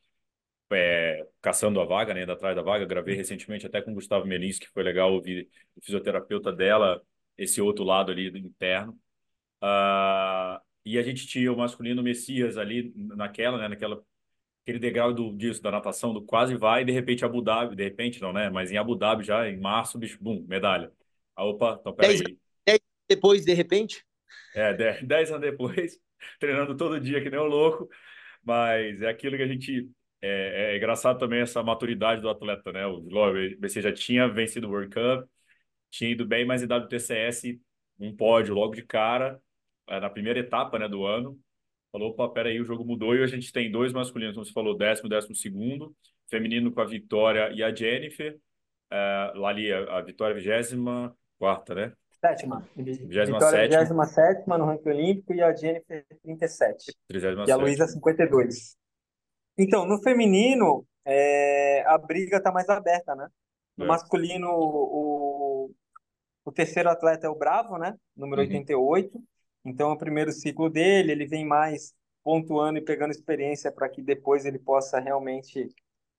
é, caçando a vaga, né, indo atrás da vaga. Gravei recentemente até com o Gustavo Melins, que foi legal ouvir o fisioterapeuta dela, esse outro lado ali do interno. Uh, e a gente tinha o masculino Messias ali naquela, né, naquela aquele degrau do disso da natação do quase vai e de repente Abu Dhabi, de repente não, né, mas em Abu Dhabi já em março, bicho, bum, medalha. Ah, opa, então peraí. Dez, dez depois, de repente? É, dez, dez anos depois treinando todo dia que nem um louco, mas é aquilo que a gente é, é engraçado também essa maturidade do atleta, né? O você já tinha vencido o World Cup, tinha ido bem, mas em WTCS um pódio logo de cara é, na primeira etapa, né, do ano. Falou, opa, peraí, o jogo mudou e a gente tem dois masculinos, como você falou, décimo, décimo segundo, feminino com a Vitória e a Jennifer, é, lá ali a, a Vitória vigésima quarta, né? Sétima. Vitória 27 no ranking olímpico e a Jennifer 37. 37. E a Luísa 52. Então, no feminino, é, a briga está mais aberta, né? No é. masculino, o, o terceiro atleta é o Bravo, né? Número uhum. 88. Então, o primeiro ciclo dele, ele vem mais pontuando e pegando experiência para que depois ele possa realmente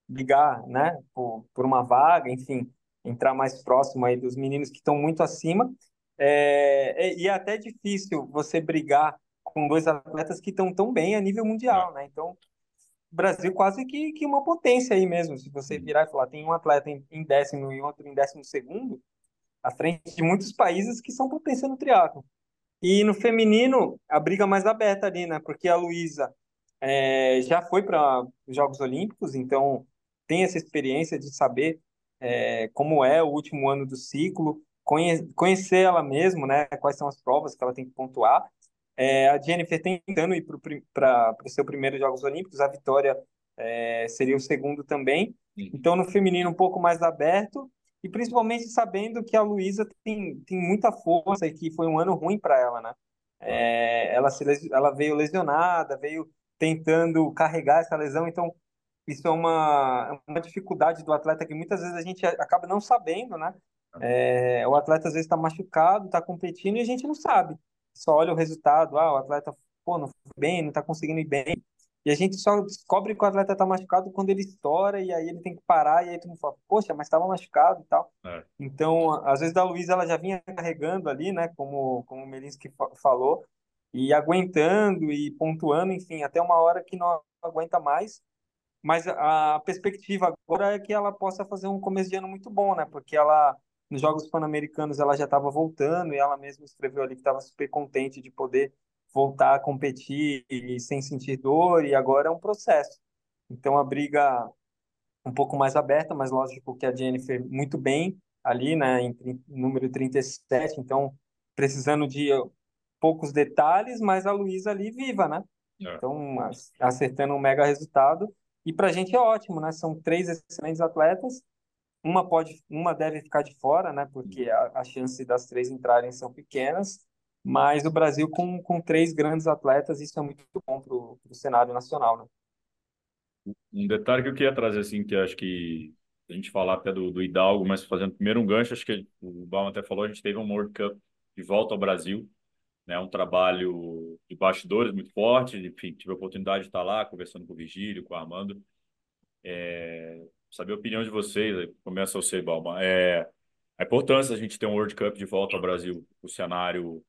brigar, né? Por, por uma vaga, enfim, entrar mais próximo aí dos meninos que estão muito acima. É, e é até difícil você brigar com dois atletas que estão tão bem a nível mundial, né? Então, o Brasil quase que, que uma potência aí mesmo. Se você virar e falar, tem um atleta em, em décimo e outro em décimo segundo, à frente de muitos países que são potência no triatlo. E no feminino, a briga mais aberta ali, né? Porque a Luísa é, já foi para os Jogos Olímpicos, então tem essa experiência de saber é, como é o último ano do ciclo conhecer ela mesmo, né? Quais são as provas que ela tem que pontuar. É, a Jennifer tentando ir para o seu primeiro Jogos Olímpicos, a Vitória é, seria o segundo também. Então, no feminino, um pouco mais aberto, e principalmente sabendo que a Luísa tem, tem muita força e que foi um ano ruim para ela, né? É, ela, se, ela veio lesionada, veio tentando carregar essa lesão, então isso é uma, uma dificuldade do atleta que muitas vezes a gente acaba não sabendo, né? É, o atleta às vezes está machucado, está competindo e a gente não sabe. Só olha o resultado, ah, o atleta pô, não foi bem, não está conseguindo ir bem. E a gente só descobre que o atleta está machucado quando ele estoura e aí ele tem que parar e aí todo mundo fala, poxa, mas estava machucado e tal. É. Então, às vezes a Luísa ela já vinha carregando ali, né, como, como o Melinski falou, e aguentando e pontuando, enfim, até uma hora que não aguenta mais. Mas a perspectiva agora é que ela possa fazer um começo de ano muito bom, né? Porque ela nos Jogos Pan-Americanos ela já estava voltando e ela mesma escreveu ali que estava super contente de poder voltar a competir e sem sentir dor e agora é um processo. Então a briga um pouco mais aberta, mas lógico que a Jennifer muito bem ali, né, em, número 37, então precisando de poucos detalhes, mas a Luísa ali viva, né? É. Então, acertando um mega resultado. E para a gente é ótimo, né? São três excelentes atletas. Uma pode, uma deve ficar de fora, né? Porque a, a chance das três entrarem são pequenas. Mas o Brasil com, com três grandes atletas, isso é muito bom para o cenário nacional, né? Um detalhe que eu queria trazer, assim, que acho que a gente falar até do, do Hidalgo, mas fazendo primeiro um gancho, acho que o Balma até falou, a gente teve um World Cup de volta ao Brasil, né? Um trabalho de bastidores muito forte, enfim, tive a oportunidade de estar lá conversando com o Vigílio, com o Armando. É, saber a opinião de vocês, começa você, Balma. É, a importância da gente ter um World Cup de volta ao Brasil, o cenário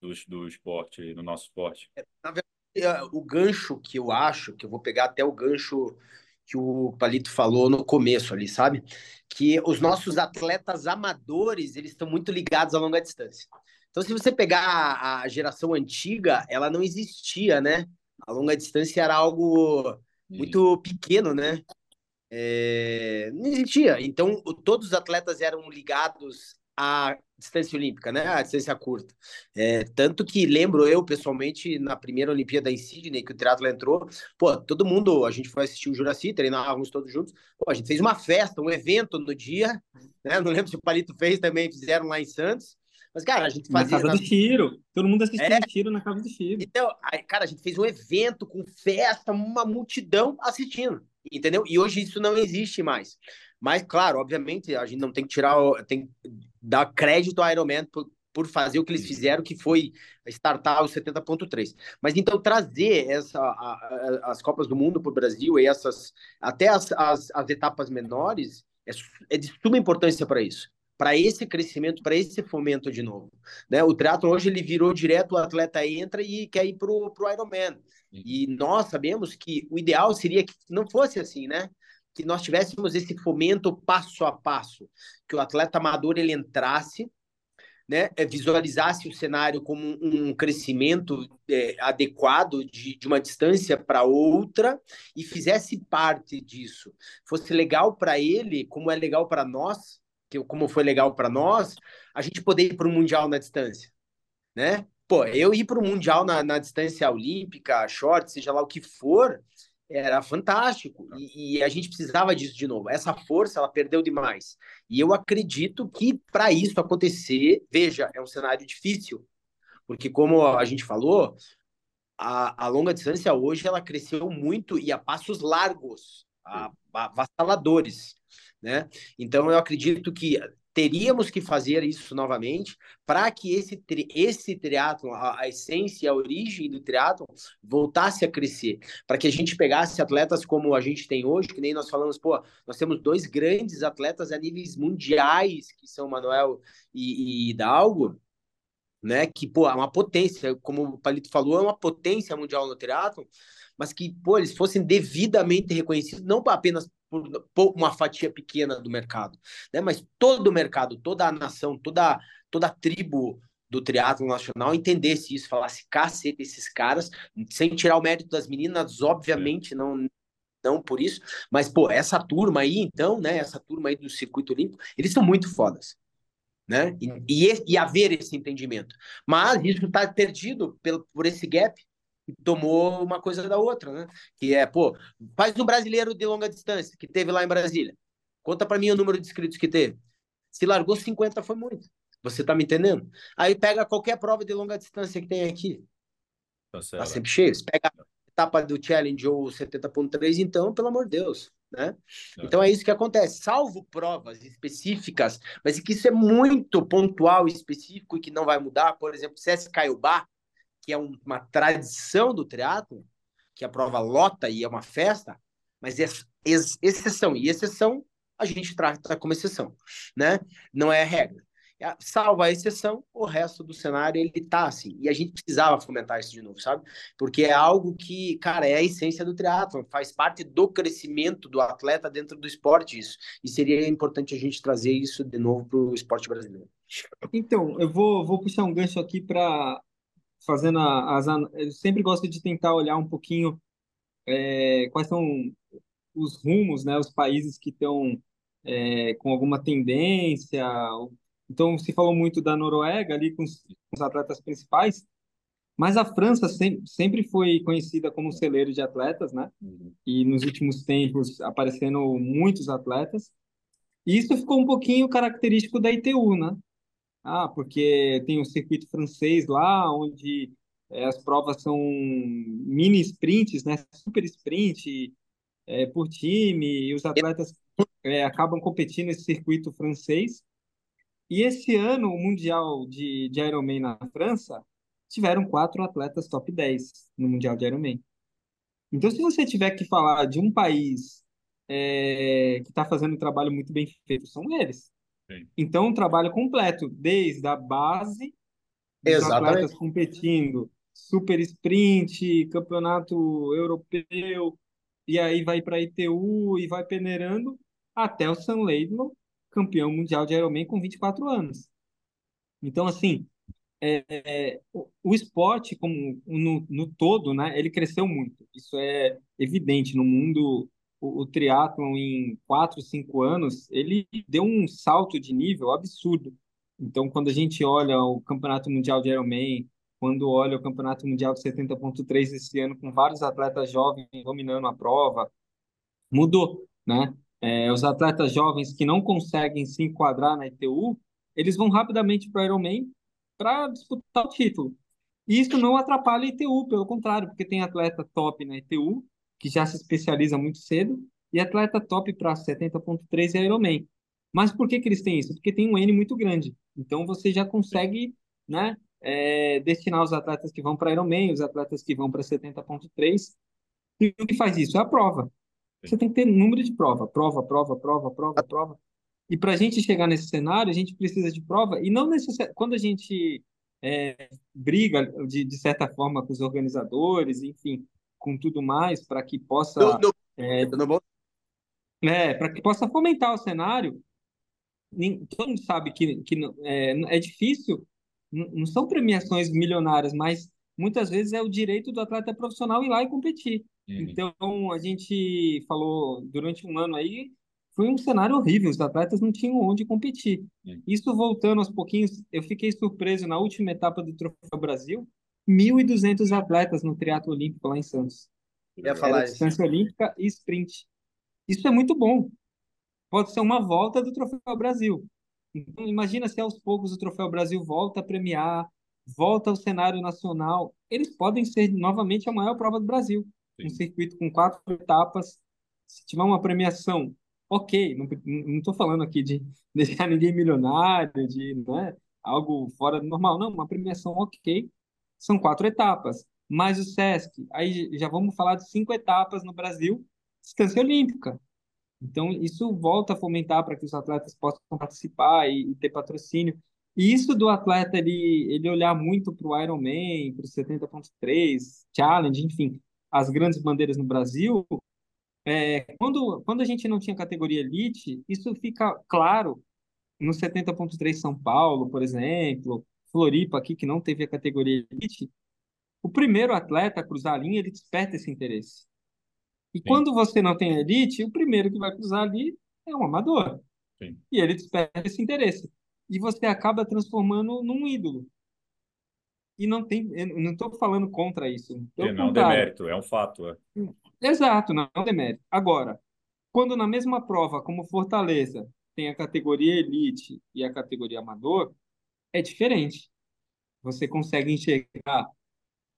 do, do esporte, no nosso esporte. É, na verdade, é, o gancho que eu acho, que eu vou pegar até o gancho que o Palito falou no começo ali, sabe? Que os nossos atletas amadores, eles estão muito ligados à longa distância. Então, se você pegar a geração antiga, ela não existia, né? A longa distância era algo muito pequeno, né? É... Não existia. Então, todos os atletas eram ligados à distância olímpica, né? A distância curta. É, tanto que lembro eu, pessoalmente, na primeira Olimpíada em Sydney, que o triatlo entrou, pô, todo mundo, a gente foi assistir o Juraci, treinávamos todos juntos, pô, a gente fez uma festa, um evento no dia, né? Não lembro se o Palito fez também, fizeram lá em Santos. Mas, cara, a gente fazia. Na casa do tiro. Todo mundo assistia é. tiro na casa do tiro. Então, aí, cara, a gente fez um evento com festa, uma multidão assistindo. Entendeu? E hoje isso não existe mais. Mas, claro, obviamente, a gente não tem que tirar, tem que dar crédito ao Ironman por, por fazer o que eles fizeram, que foi startar o 70.3. Mas então trazer essa, a, a, as Copas do Mundo para o Brasil e essas até as, as, as etapas menores é, é de suma importância para isso para esse crescimento, para esse fomento de novo. Né? O triatlo hoje ele virou direto, o atleta entra e quer ir para o Ironman. E nós sabemos que o ideal seria que não fosse assim, né? Que nós tivéssemos esse fomento passo a passo, que o atleta amador ele entrasse, né, é, visualizasse o cenário como um crescimento é, adequado de, de uma distância para outra e fizesse parte disso. Fosse legal para ele, como é legal para nós, que como foi legal para nós, a gente poder ir para o mundial na distância, né? Pô, eu ir para o mundial na, na distância olímpica, short, seja lá o que for, era fantástico e, e, a gente precisava disso de novo. Essa força ela perdeu demais e eu acredito que para isso acontecer, veja, é um cenário difícil, porque como a gente falou, a, a longa distância hoje ela cresceu muito e a passos largos, a, a, avassaladores né? Então eu acredito que teríamos que fazer isso novamente para que esse esse triatlo, a, a, essência, a origem do triatlo voltasse a crescer, para que a gente pegasse atletas como a gente tem hoje, que nem nós falamos, pô, nós temos dois grandes atletas a níveis mundiais, que são Manuel e, e Hidalgo, né, que, pô, é uma potência, como o Palito falou, é uma potência mundial no triatlo, mas que, pô, eles fossem devidamente reconhecidos, não apenas por uma fatia pequena do mercado, né? Mas todo o mercado, toda a nação, toda, toda a tribo do triatlo nacional entendesse isso, falasse cacete esses caras, sem tirar o mérito das meninas, obviamente não não por isso, mas pô, essa turma aí então, né, essa turma aí do circuito olímpico, eles são muito fodas. Né? E, e, e haver esse entendimento. Mas isso está perdido pelo, por esse gap tomou uma coisa da outra, né? Que é, pô, faz um brasileiro de longa distância que teve lá em Brasília. Conta para mim o número de inscritos que teve. Se largou 50 foi muito. Você tá me entendendo? Aí pega qualquer prova de longa distância que tem aqui. Tá, tá sempre cheio. Se pega a etapa do challenge ou 70.3, então, pelo amor de Deus, né? É. Então é isso que acontece. Salvo provas específicas, mas que isso é muito pontual e específico e que não vai mudar, por exemplo, CS Caiobá, que é uma tradição do teatro, que a prova lota e é uma festa, mas é ex exceção. E exceção a gente trata como exceção, né? Não é a regra. Salva a exceção, o resto do cenário ele tá assim. E a gente precisava fomentar isso de novo, sabe? Porque é algo que, cara, é a essência do triatlo, faz parte do crescimento do atleta dentro do esporte isso. E seria importante a gente trazer isso de novo para o esporte brasileiro. Então, eu vou, vou puxar um gancho aqui para fazendo as eu sempre gosto de tentar olhar um pouquinho é, quais são os rumos, né, os países que estão é, com alguma tendência. Então, se falou muito da Noruega ali com os, com os atletas principais, mas a França sempre, sempre foi conhecida como um celeiro de atletas, né? Uhum. E nos últimos tempos aparecendo muitos atletas. E isso ficou um pouquinho característico da ITU, né? Ah, porque tem o circuito francês lá, onde é, as provas são mini sprints, né? Super sprint é, por time, e os atletas é, acabam competindo nesse circuito francês. E esse ano, o Mundial de, de Ironman na França, tiveram quatro atletas top 10 no Mundial de Ironman. Então, se você tiver que falar de um país é, que está fazendo um trabalho muito bem feito, são eles. Sim. Então, um trabalho completo, desde a base, dos Exatamente. atletas competindo, super sprint, campeonato europeu, e aí vai para a ITU e vai peneirando, até o Sam Laidlaw, campeão mundial de Ironman com 24 anos. Então, assim, é, é, o, o esporte como no, no todo, né, ele cresceu muito. Isso é evidente no mundo. O, o triatlon em 4, 5 anos, ele deu um salto de nível absurdo. Então, quando a gente olha o Campeonato Mundial de Ironman, quando olha o Campeonato Mundial de 70.3 esse ano, com vários atletas jovens dominando a prova, mudou, né? É, os atletas jovens que não conseguem se enquadrar na ITU, eles vão rapidamente para o Ironman para disputar o título. E isso não atrapalha a ITU, pelo contrário, porque tem atleta top na ITU, que já se especializa muito cedo, e atleta top para 70.3 é Ironman. Mas por que, que eles têm isso? Porque tem um N muito grande. Então você já consegue né, é, destinar os atletas que vão para Ironman, os atletas que vão para 70.3. E o que faz isso? É a prova. Você tem que ter número de prova, prova, prova, prova, prova, prova. E para a gente chegar nesse cenário, a gente precisa de prova, e não necessariamente. Quando a gente é, briga, de, de certa forma, com os organizadores, enfim, com tudo mais, para que possa. No, no, é, bom- é, para que possa fomentar o cenário, todo mundo sabe que, que não- é, é difícil, não são premiações milionárias, mas muitas vezes é o direito do atleta profissional ir lá e competir. Uhum. Então, a gente falou durante um ano aí, foi um cenário horrível, os atletas não tinham onde competir. Uhum. Isso voltando aos pouquinhos, eu fiquei surpreso na última etapa do Troféu Brasil, 1.200 atletas no triatlo olímpico lá em Santos. ia falar isso. distância olímpica e sprint. Isso é muito bom. Pode ser uma volta do Troféu Brasil. Então, imagina se aos poucos o Troféu Brasil volta a premiar, volta ao cenário nacional. Eles podem ser novamente a maior prova do Brasil. Um circuito com quatro etapas. Se tiver uma premiação, ok. Não estou falando aqui de deixar ninguém milionário, de né, algo fora do normal. Não, uma premiação ok. São quatro etapas. Mais o Sesc. Aí já vamos falar de cinco etapas no Brasil, distância olímpica. Então, isso volta a fomentar para que os atletas possam participar e, e ter patrocínio. E isso do atleta ele, ele olhar muito para o Ironman, para o 70.3, Challenge, enfim, as grandes bandeiras no Brasil, é, quando, quando a gente não tinha categoria elite, isso fica claro no 70.3 São Paulo, por exemplo, Floripa aqui, que não teve a categoria elite, o primeiro atleta a cruzar a linha, ele desperta esse interesse. E Sim. quando você não tem elite, o primeiro que vai cruzar ali é um amador. Sim. E ele desperta esse interesse. E você acaba transformando num ídolo. E não tem, não estou falando contra isso. E não demérito, é um fato. é. Exato, não é um demérito. Agora, quando na mesma prova, como Fortaleza, tem a categoria elite e a categoria amador, é diferente. Você consegue enxergar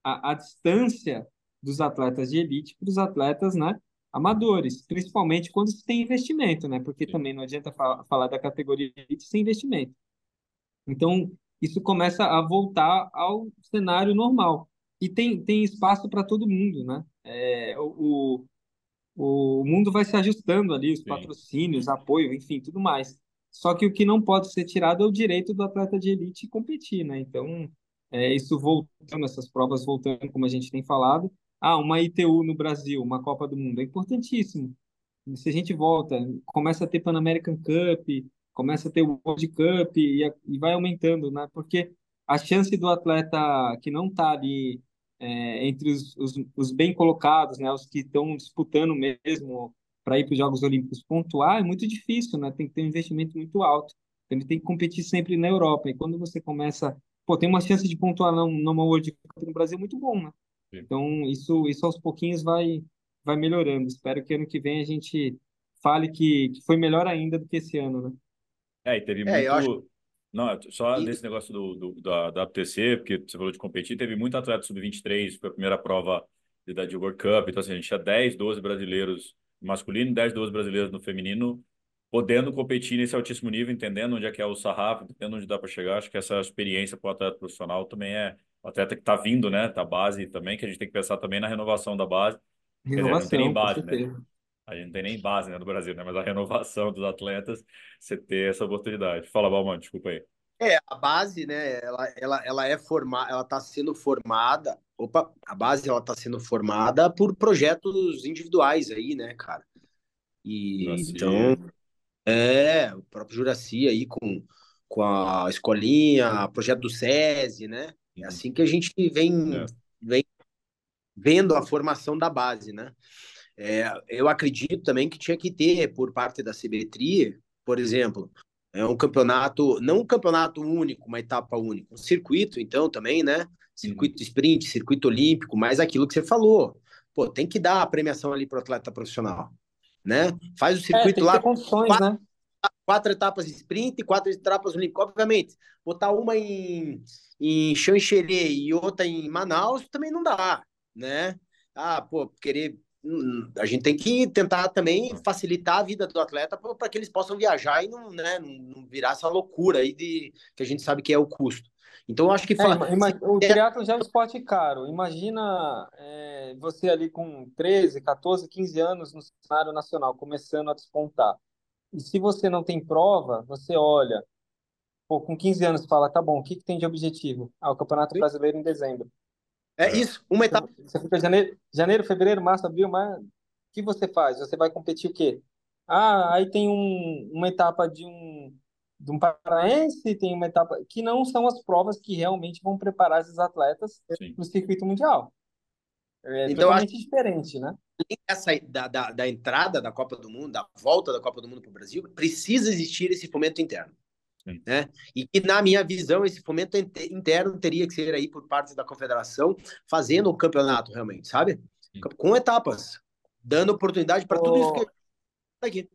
a, a distância dos atletas de elite para os atletas, né, amadores, principalmente quando se tem investimento, né? Porque Sim. também não adianta fa- falar da categoria elite sem investimento. Então, isso começa a voltar ao cenário normal. E tem, tem espaço para todo mundo, né? É, o, o, o mundo vai se ajustando ali, os Sim. patrocínios, apoio, enfim, tudo mais. Só que o que não pode ser tirado é o direito do atleta de elite competir, né? Então, é, isso voltando, essas provas voltando, como a gente tem falado. Ah, uma ITU no Brasil, uma Copa do Mundo, é importantíssimo. Se a gente volta, começa a ter Pan American Cup, começa a ter o World Cup e, a- e vai aumentando, né? Porque a chance do atleta que não está ali é, entre os, os, os bem colocados, né? Os que estão disputando mesmo para ir para os Jogos Olímpicos pontuar é muito difícil, né? Tem que ter um investimento muito alto. Então, ele tem que competir sempre na Europa. E quando você começa, pô, tem uma chance de pontuar numa World Cup no Brasil muito bom, né? Então, isso, isso aos pouquinhos vai, vai melhorando. Espero que ano que vem a gente fale que, que foi melhor ainda do que esse ano, né? É, e teve É, muito. acho Não, só que desse negócio do, do- da, da APTC, porque você falou de competir, teve muito atleta sub-23, foi a primeira prova de, da de World Cup, então assim, a gente tinha 10, 12 brasileiros no masculino, 10, 12 brasileiros no feminino, podendo competir nesse altíssimo nível, entendendo onde é que é o sarrafo, entendendo onde dá para chegar. Acho que essa experiência para o atleta profissional também é o atleta que está vindo, né, da base também, que a gente tem que pensar também na renovação da base. Quer dizer, não tem nem Renovação, com base, né? A gente não tem nem base, né, no Brasil, né? Mas a renovação dos atletas, você ter essa oportunidade. Fala, Balmão, desculpa aí. é a base, né? Ela, ela, ela é formada, ela está sendo formada. Opa, a base ela está sendo formada por projetos individuais aí, né, cara? E Juraci. então é o próprio Juraci aí com, com a escolinha, projeto do SESI, né? É assim que a gente vem, É. vem vendo a formação da base, né? É, eu acredito também que tinha que ter, por parte da CBTRI, por exemplo, é um campeonato, não um campeonato único, uma etapa única, um circuito, então, também, né? Circuito sprint, circuito olímpico, mas aquilo que você falou. Pô, tem que dar a premiação ali para o atleta profissional, né? Faz o É, circuito que lá, condições, né? quatro etapas de sprint e quatro etapas olímpicas. Obviamente, botar uma em, em Xanxerê e outra em Manaus também não dá, né? Ah, pô, querer. A gente tem que tentar também facilitar a vida do atleta para que eles possam viajar e não, né, não virar essa loucura aí de que a gente sabe que é o custo. Então, eu acho que É, fa- ima- ima- o triatlo já é um esporte caro. Imagina é, você ali com 13, 14, 15 anos no cenário nacional, começando a despontar. E se você não tem prova, você olha, pô, com 15 anos fala, tá bom, o que que tem de objetivo? Ah, o Campeonato Brasileiro em dezembro. É isso, uma etapa. Você fica janeiro, janeiro, fevereiro, março, abril, mas o que você faz? Você vai competir o quê? Ah, aí tem um, uma etapa de um, de um paraense, tem uma etapa que não são as provas que realmente vão preparar esses atletas para o circuito mundial. É Então, eu acho totalmente diferente, né? essa da, da, da entrada da Copa do Mundo, da volta da Copa do Mundo para o Brasil, precisa existir esse fomento interno. Sim. Né? E que, na minha visão, esse fomento inte- interno teria que ser aí por parte da confederação, fazendo o campeonato realmente, sabe? Sim. Com etapas, dando oportunidade para tudo isso que tá aqui.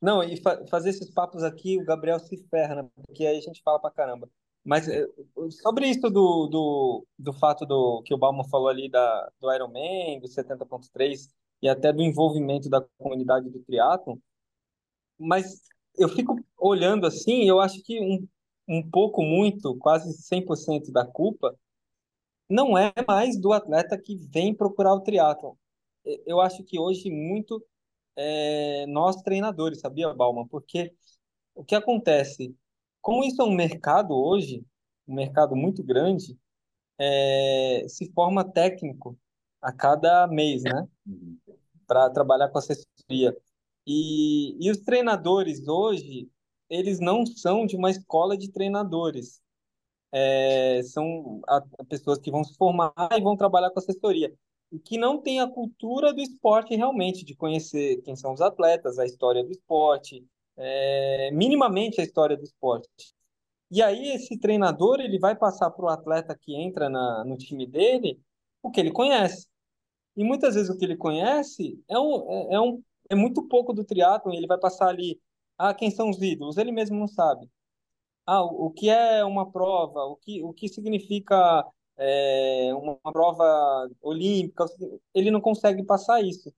Não, e fa fazer esses papos aqui, o Gabriel se ferra, né? Porque aí a gente fala pra caramba. Mas eh, sobre isso do, do, do fato do que o Bauman falou ali da, do Ironman, do 70.3 e até do envolvimento da comunidade do triatlon, mas eu fico olhando assim, eu acho que um, um pouco muito, quase 100% da culpa não é mais do atleta que vem procurar o triatlon. Eu acho que hoje muito é, nós treinadores, sabia, Bauman? Porque o que acontece, como isso é um mercado hoje, um mercado muito grande, é, se forma técnico a cada mês, né? Uhum. Para trabalhar com assessoria. E, e os treinadores hoje, eles não são de uma escola de treinadores. É, são a- pessoas que vão se formar e vão trabalhar com assessoria. E que não tem a cultura do esporte realmente, de conhecer quem são os atletas, a história do esporte, é, minimamente a história do esporte. E aí esse treinador ele vai passar para o atleta que entra na, no time dele o que ele conhece. E muitas vezes o que ele conhece é, um, é, é um, é muito pouco do triatlon, e ele vai passar ali, ah, quem são os ídolos? Ele mesmo não sabe. Ah, o, o que é uma prova? O que, o que significa é, uma, uma prova olímpica? Ele não consegue passar isso.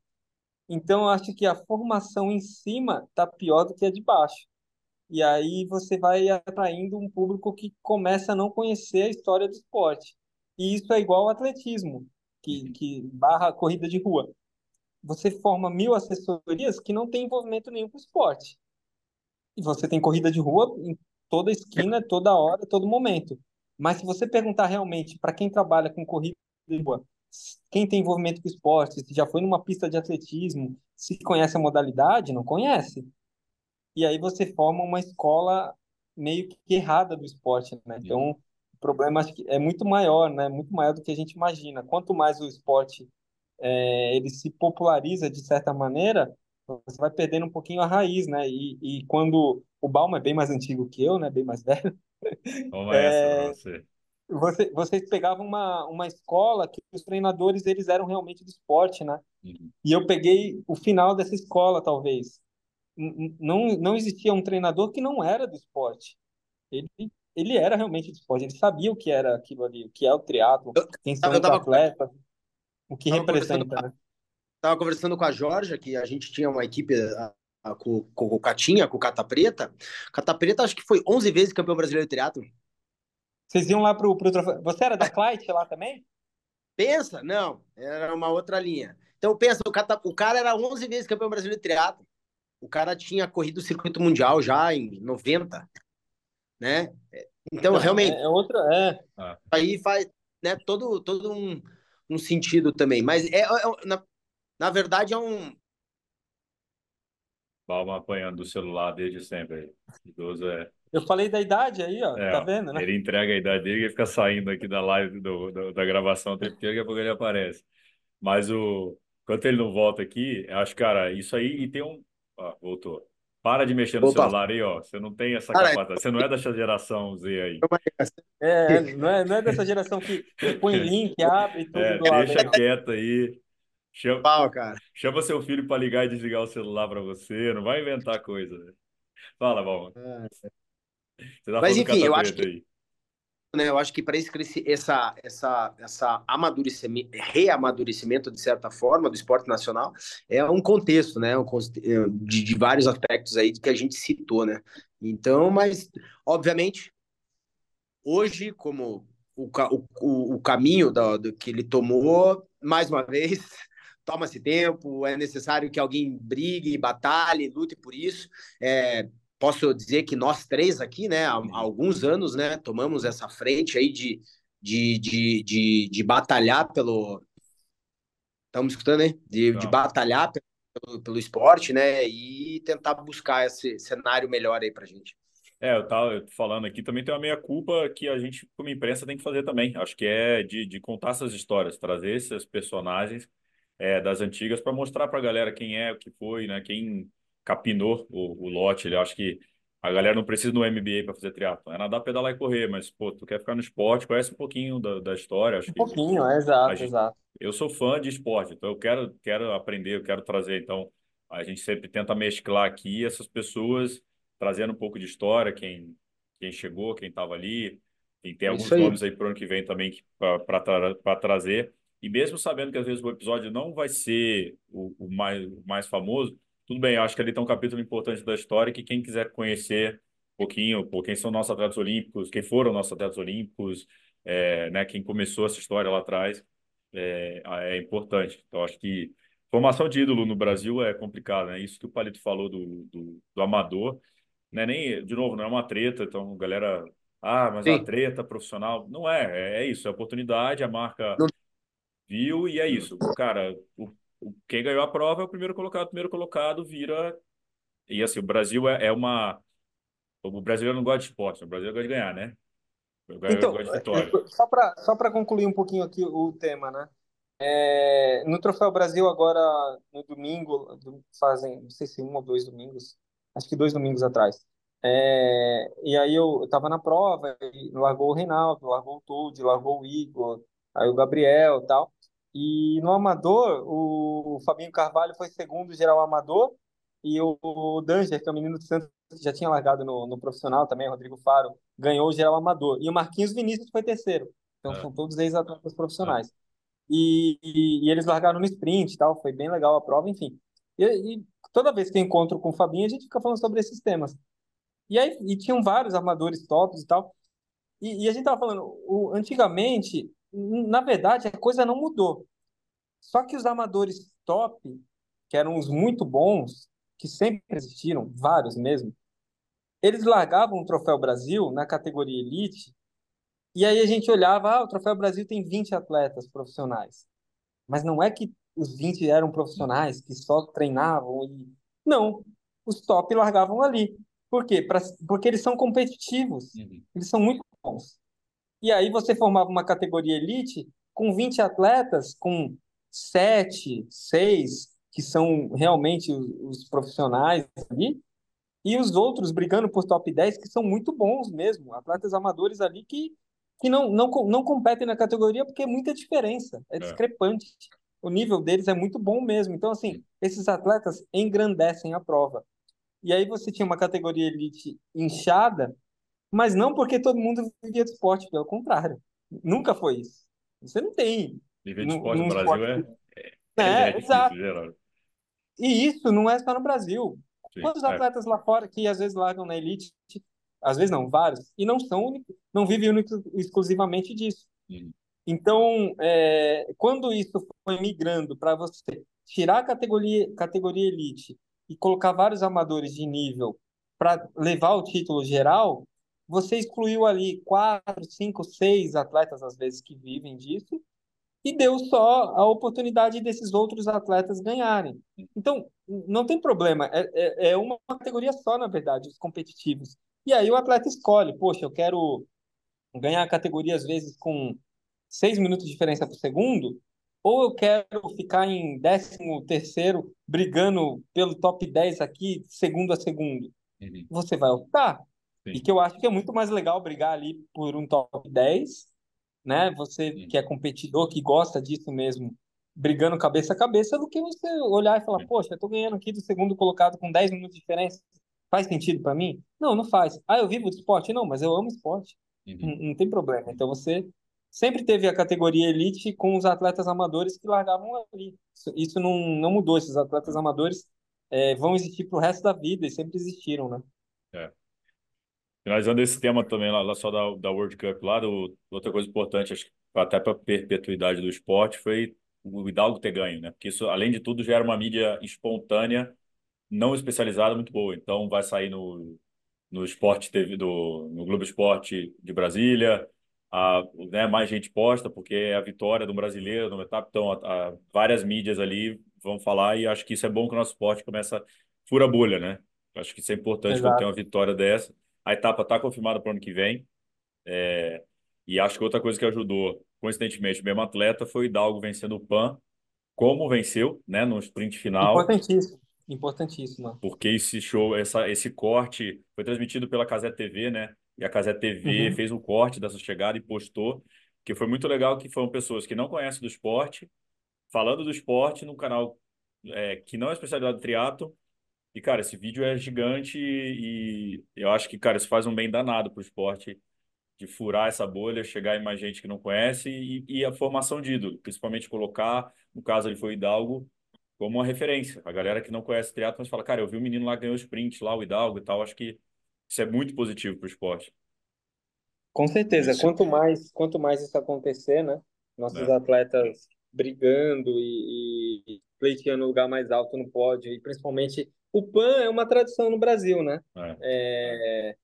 Então, eu acho que a formação em cima está pior do que a de baixo. E aí você vai atraindo um público que começa a não conhecer a história do esporte. E isso é igual ao atletismo, que, que barra corrida de rua. Você forma mil assessorias que não tem envolvimento nenhum com o esporte. E você tem corrida de rua em toda esquina, toda hora, todo momento. Mas se você perguntar realmente para quem trabalha com corrida de rua, quem tem envolvimento com esporte, se já foi numa pista de atletismo, se conhece a modalidade, não conhece. E aí você forma uma escola meio que errada do esporte, né? Então, o problema é muito maior, né? Muito maior do que a gente imagina. Quanto mais o esporte é, ele se populariza de certa maneira, você vai perdendo um pouquinho a raiz, né? E, e quando o Balma é bem mais antigo que eu, né? Bem mais velho. Vamos é, essa pra você. Você, vocês pegavam uma, uma escola que os treinadores eles eram realmente do esporte, né? Uhum. E eu peguei o final dessa escola, talvez. Não, não existia um treinador que não era do esporte. Ele, ele era realmente do esporte, ele sabia o que era aquilo ali, o que é o triatlo, quem são os atletas, o que representa, né? Estava conversando com a Jorge, que a gente tinha uma equipe a, a, com, com, o Catinha, com o Cata Preta. Cata Preta acho que foi 11 vezes campeão brasileiro de triatlo. Vocês iam lá pro, pro troféu. Você era da Clyde lá também? Pensa? Não, era uma outra linha. Então pensa, o, cata, o cara era 11 vezes campeão brasileiro de triatlo. O cara tinha corrido o circuito mundial já em 90, né? Então, realmente. É, outra, é. Aí faz né, todo, todo um, um sentido também. Mas, é, é na, na verdade, é um. Palma apanhando do celular desde sempre. Idoso é. Eu falei da idade aí, ó. É, tá vendo, né? Ele entrega a idade dele e fica saindo aqui da live do, do da gravação o tempo inteiro, daqui a pouco ele aparece. Mas o. Enquanto ele não volta aqui, eu acho, cara, isso aí. E tem um. Ah, voltou. Para de mexer no Opa. celular aí, ó. Você não tem essa capacidade. Você não é dessa geração Z aí. É, não é, não é dessa geração que põe link, abre tudo é, Deixa lado. quieto aí. Chama, Pau, cara. chama seu filho para ligar e desligar o celular para você. Não vai inventar coisa. Fala, bom. Ah, você tá Mas enfim, eu acho que, aí. Né, eu acho que para esse essa essa essa amadurecimento, reamadurecimento de certa forma do esporte nacional é um contexto, né, um, de, de vários aspectos aí que a gente citou, né. Então, mas obviamente hoje como o, o, o caminho do, do que ele tomou, mais uma vez, toma-se tempo, é necessário que alguém brigue, batalhe, lute por isso. É, posso dizer que nós três aqui, né, há, há, alguns anos, né, tomamos essa frente aí de, de, de, de, de batalhar pelo. Estamos escutando, né? De, de batalhar pelo, pelo esporte, né? E tentar buscar esse cenário melhor aí pra gente. É, eu tava falando aqui, também tem uma meia-culpa que a gente, como imprensa, tem que fazer também. Acho que é de, de contar essas histórias, trazer esses personagens é, das antigas para mostrar para a galera quem é, o que foi, né? Quem capinou o, o lote. Ele acho que a galera não precisa do MBA para fazer triatlo. É nadar, pedalar e correr, mas pô, tu quer ficar no esporte, conhece um pouquinho da, da história. Acho um pouquinho, é, exato, gente, exato. Eu sou fã de esporte, então eu quero, quero aprender, eu quero trazer. Então a gente sempre tenta mesclar aqui essas pessoas, trazendo um pouco de história, quem, quem chegou, quem estava ali. Tem, tem alguns aí. nomes aí para o ano que vem também para trazer. E mesmo sabendo que às vezes o episódio não vai ser o, o mais, o mais famoso, tudo bem, acho que ali tem um capítulo importante da história que quem quiser conhecer um pouquinho, por quem são nossos atletas olímpicos, quem foram nossos atletas olímpicos, é, né, quem começou essa história lá atrás, é, é importante. Então, acho que formação de ídolo no Brasil é complicado, né? Isso que o Palito falou do, do, do amador, né? Nem, de novo, não é uma treta, então, galera, ah, mas Sim. a treta profissional, não é, é, é isso, é oportunidade, a marca... Não viu e é isso. Cara, o, quem ganhou a prova é o primeiro colocado. O primeiro colocado vira. E assim, o Brasil é, é uma. O brasileiro não gosta de esporte, o brasileiro gosta de ganhar, né? então, vitória. É, só para só concluir um pouquinho aqui o tema, né? É, no Troféu Brasil, agora no domingo, fazem, não sei se um ou dois domingos, acho que dois domingos atrás. É, e aí eu, estava na prova, largou o Reinaldo, largou o Tude, largou o Igor, aí o Gabriel tal. E no amador, o Fabinho Carvalho foi segundo geral amador e o Danger, que é o menino do Santos, que já tinha largado no, no profissional também, Rodrigo Faro, ganhou o geral amador. E o Marquinhos Vinícius foi terceiro. Então é. são todos ex-atletas profissionais. É. E, e, e, eles largaram no sprint e tal, foi bem legal a prova, enfim. E, e, toda vez que eu encontro com o Fabinho, a gente fica falando sobre esses temas. E aí e tinham vários armadores tops e tal. E, e a gente tava falando, o, antigamente na verdade, a coisa não mudou. Só que os amadores top, que eram os muito bons, que sempre existiram, vários mesmo, eles largavam o Troféu Brasil na categoria Elite, e aí a gente olhava, ah, o Troféu Brasil tem 20 atletas profissionais. Mas não é que os 20 eram profissionais, que só treinavam e... Não, os top largavam ali. Por quê? Pra... Porque eles são competitivos, uhum. eles são muito bons. E aí você formava uma categoria elite com 20 atletas, com 7, 6, que são realmente os, os profissionais ali, e os outros brigando por top 10 que são muito bons mesmo, atletas amadores ali que, que não, não, não competem na categoria porque é muita diferença, é, é. discrepante. O nível deles é muito bom mesmo. Então, assim, esses atletas engrandecem a prova. E aí você tinha uma categoria elite inchada, mas não porque todo mundo vivia de esporte, pelo contrário. Nunca foi isso. Você não tem. Viver de esporte no, no Brasil esporte... é, é, é, é exato. E isso não é só no Brasil. Sim, Quantos é. atletas lá fora que às vezes largam na elite, às vezes não, vários, e não são únicos, não vivem único, exclusivamente disso. Uhum. Então, é, quando isso foi migrando para você tirar a categoria, categoria elite e colocar vários amadores de nível para levar o título geral, você excluiu ali quatro, cinco, seis atletas, às vezes, que vivem disso, e deu só a oportunidade desses outros atletas ganharem. Então, não tem problema, é, é, é uma categoria só, na verdade, os competitivos. E aí o atleta escolhe, poxa, eu quero ganhar a categoria, às vezes, com seis minutos de diferença por segundo, ou eu quero ficar em décimo terceiro brigando pelo top 10 aqui, segundo a segundo. Uhum. Você vai optar. Sim. E que eu acho que é muito mais legal brigar ali por um top 10, né? Você Sim. que é competidor, que gosta disso mesmo, brigando cabeça a cabeça, do que você olhar e falar, Sim. poxa, eu tô ganhando aqui do segundo colocado com 10 minutos de diferença. Faz sentido para mim? Não, não faz. Ah, eu vivo de esporte? Não, mas eu amo esporte. Não, não tem problema. Então você sempre teve a categoria elite com os atletas amadores que largavam ali. Isso, isso não, não mudou. Esses atletas amadores é, vão existir para o resto da vida e sempre existiram, né? É. Finalizando esse tema também, lá, lá só da, da World Cup, lá, do, outra coisa importante, acho que até para a perpetuidade do esporte, foi o Hidalgo ter ganho, né? Porque isso, além de tudo, já era uma mídia espontânea, não especializada, muito boa. Então, vai sair no, no Esporte TV, do, no Globo Esporte de Brasília, a, né, mais gente posta, porque é a vitória do brasileiro no etapa, então a, a, várias mídias ali vão falar, e acho que isso é bom que o nosso esporte começa fura bolha, né? Acho que isso é importante Exato. quando tem uma vitória dessa. A etapa está confirmada para o ano que vem. É, e acho que outra coisa que ajudou, coincidentemente, o mesmo atleta foi o Hidalgo vencendo o PAN, como venceu, né, no sprint final. Importantíssimo, importantíssimo. Porque esse show, essa, esse corte foi transmitido pela Casé TV, né? E a Casé TV uhum. fez um corte dessa chegada e postou, que foi muito legal, que foram pessoas que não conhecem do esporte, falando do esporte num canal é, que não é especializado em triatlo, e, cara, esse vídeo é gigante e eu acho que, cara, isso faz um bem danado pro esporte de furar essa bolha, chegar em mais gente que não conhece e, e a formação de ídolo, principalmente colocar, no caso ele foi o Hidalgo, como uma referência. A galera que não conhece triatlo, mas fala, cara, eu vi o menino lá ganhou o sprint lá, o Hidalgo e tal, acho que isso é muito positivo pro esporte. Com certeza, isso. quanto mais, quanto mais isso acontecer, né? Nossos é. atletas brigando e, e pleiteando o lugar mais alto no pódio, e principalmente o PAN é uma tradição no Brasil, né? É. É,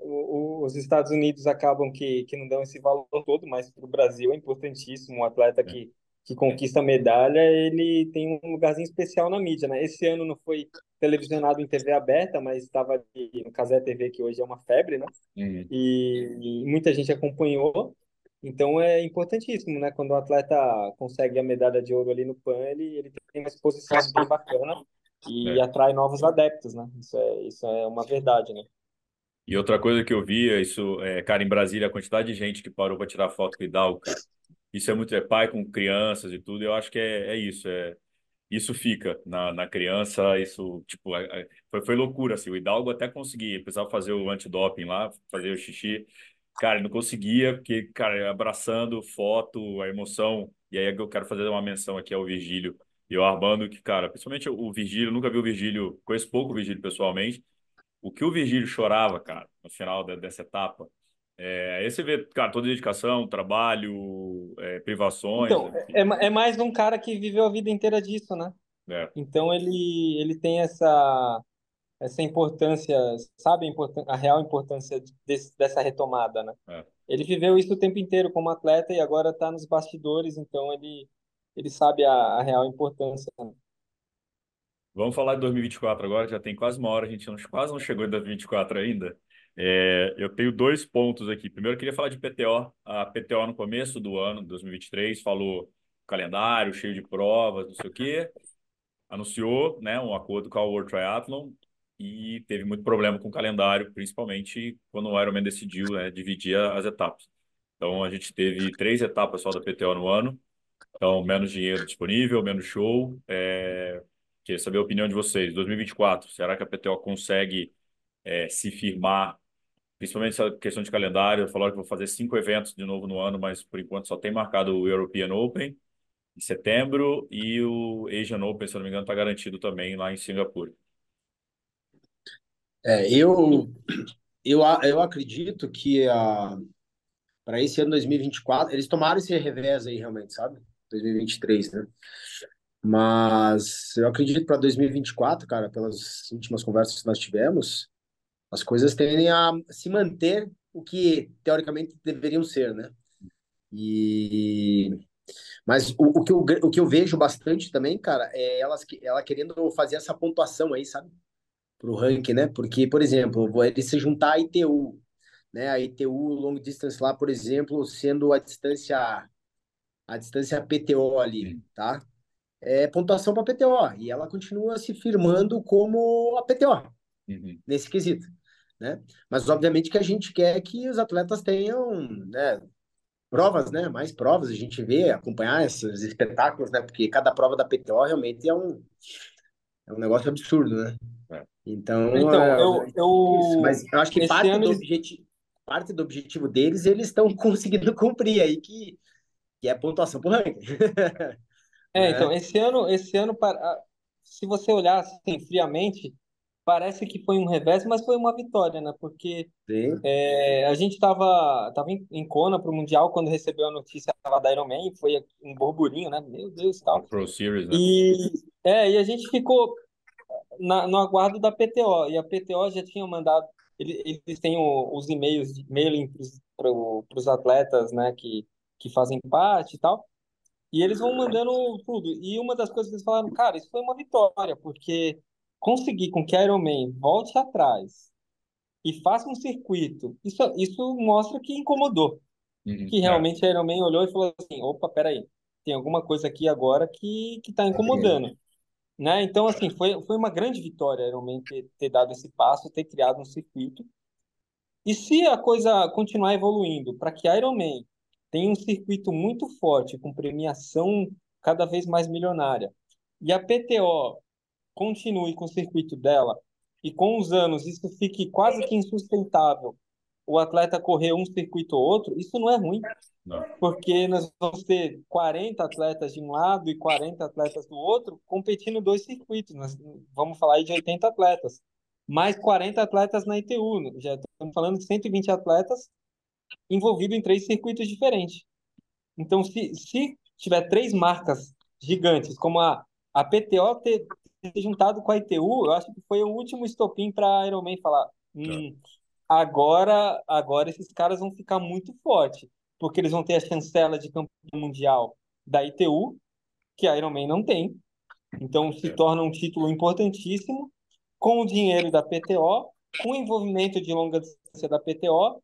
o, o, os Estados Unidos acabam que, que não dão esse valor todo, mas para o Brasil é importantíssimo. Um atleta é. que, que conquista medalha, ele tem um lugarzinho especial na mídia, né? Esse ano não foi televisionado em TV aberta, mas estava no Casé TV, que hoje é uma febre, né? Uhum. E, e muita gente acompanhou. Então é importantíssimo, né? Quando o atleta consegue a medalha de ouro ali no PAN, ele, ele tem uma exposição bem bacana e é. atrai novos adeptos, né? Isso é, isso é uma verdade, né? E outra coisa que eu via, isso, é, cara, em Brasília, a quantidade de gente que parou para tirar foto com o Hidalgo, cara, isso é muito, é pai com crianças e tudo, eu acho que é, é isso, é, isso fica na, na criança, isso, tipo, é, é, foi, foi loucura, assim, o Hidalgo até conseguia, precisava fazer o antidoping lá, fazer o xixi, cara, não conseguia, porque, cara, abraçando, foto, a emoção, e aí eu quero fazer uma menção aqui ao Virgílio, e o Armando, que, cara, principalmente o Virgílio, nunca vi o Virgílio, conheço pouco o Virgílio pessoalmente. O que o Virgílio chorava, cara, no final de, dessa etapa. É, aí você vê, cara, toda a dedicação, trabalho, é, privações. Então, é, é, mais um cara que viveu a vida inteira disso, né? É. Então ele, ele tem essa, essa importância, sabe a, a real importância desse, dessa retomada, né? É. Ele viveu isso o tempo inteiro como atleta e agora está nos bastidores, então ele ele sabe a, a real importância. Né? Vamos falar de 2024 agora, já tem quase uma hora, a gente não, quase não chegou em 2024 ainda. É, eu tenho dois pontos aqui. Primeiro, eu queria falar de PTO. A PTO, no começo do ano, 2023, falou calendário cheio de provas, não sei o quê. anunciou né, um acordo com a World Triathlon e teve muito problema com o calendário, principalmente quando o Ironman decidiu né, dividir as etapas. Então, a gente teve três etapas só da PTO no ano, então menos dinheiro disponível, menos show. É... Queria saber a opinião de vocês. 2024, será que a PTO consegue é, se firmar, principalmente essa questão de calendário? Falaram que vou fazer cinco eventos de novo no ano, mas por enquanto só tem marcado o European Open em setembro e o Asian Open, se não me engano, está garantido também lá em Singapura. É, eu, eu, eu acredito que a, para esse ano 2024, eles tomaram esse revés aí realmente, sabe? 2023, né? Mas eu acredito para 2024, cara, pelas últimas conversas que nós tivemos, as coisas tendem a se manter o que teoricamente deveriam ser, né? E mas o, o, que eu, o que eu vejo bastante também, cara, é elas, ela querendo fazer essa pontuação aí, sabe? Pro ranking, né? Porque, por exemplo, ele se juntar a ITU, né? A ITU long distance lá, por exemplo, sendo a distância a distância PTO ali, tá? É pontuação para PTO e ela continua se firmando como a PTO uhum. nesse quesito, né? Mas obviamente que a gente quer que os atletas tenham, né, provas, né? Mais provas, a gente vê, acompanhar esses espetáculos, né? Porque cada prova da PTO realmente é um, é um negócio absurdo, né? É. Então, então é, eu, eu, mas eu acho que parte do, objetivo, parte do objetivo deles eles estão conseguindo cumprir aí, que, que é pontuação por ranking. é, então, esse ano, esse ano, se você olhar assim, friamente, parece que foi um revés, mas foi uma vitória, né? Porque é, a gente estava tava em, em Kona para o Mundial quando recebeu a notícia da Ironman, foi um burburinho, né? Meu Deus, tal. Pro Series, né? E, é, e a gente ficou na, no aguardo da PTO, e a PTO já tinha mandado, eles, eles têm o, os e-mails, mailing para os atletas, né, que, que fazem parte e tal, e eles vão mandando tudo. E uma das coisas que eles falaram, cara, isso foi uma vitória, porque conseguir com que a Ironman volte atrás e faça um circuito, isso, isso mostra que incomodou. Uhum, que é. realmente é. a Ironman olhou e falou assim, opa, peraí, tem alguma coisa aqui agora que está incomodando. É. Né? Então, assim, foi, foi uma grande vitória a Ironman ter, ter dado esse passo, ter criado um circuito. E se a coisa continuar evoluindo para que a Ironman tenha um circuito muito forte, com premiação cada vez mais milionária, e a PTO continue com o circuito dela e com os anos isso fique quase que insustentável, o atleta correr um circuito ou outro, isso não é ruim. Não. Porque nós vamos ter 40 atletas de um lado e 40 atletas do outro competindo dois circuitos. Nós vamos falar aí de 80 atletas. Mais 40 atletas na ITU. Já estamos falando de 120 atletas envolvidos em três circuitos diferentes. Então, se, se tiver três marcas gigantes, como a, a PTO ter, ter juntado com a ITU, eu acho que foi o último estopim para a Ironman falar: hum, agora, agora esses caras vão ficar muito fortes, porque eles vão ter a chancela de campeão mundial da ITU, que a Ironman não tem. Então se torna um título importantíssimo, com o dinheiro da PTO, com o envolvimento de longa distância da PTO,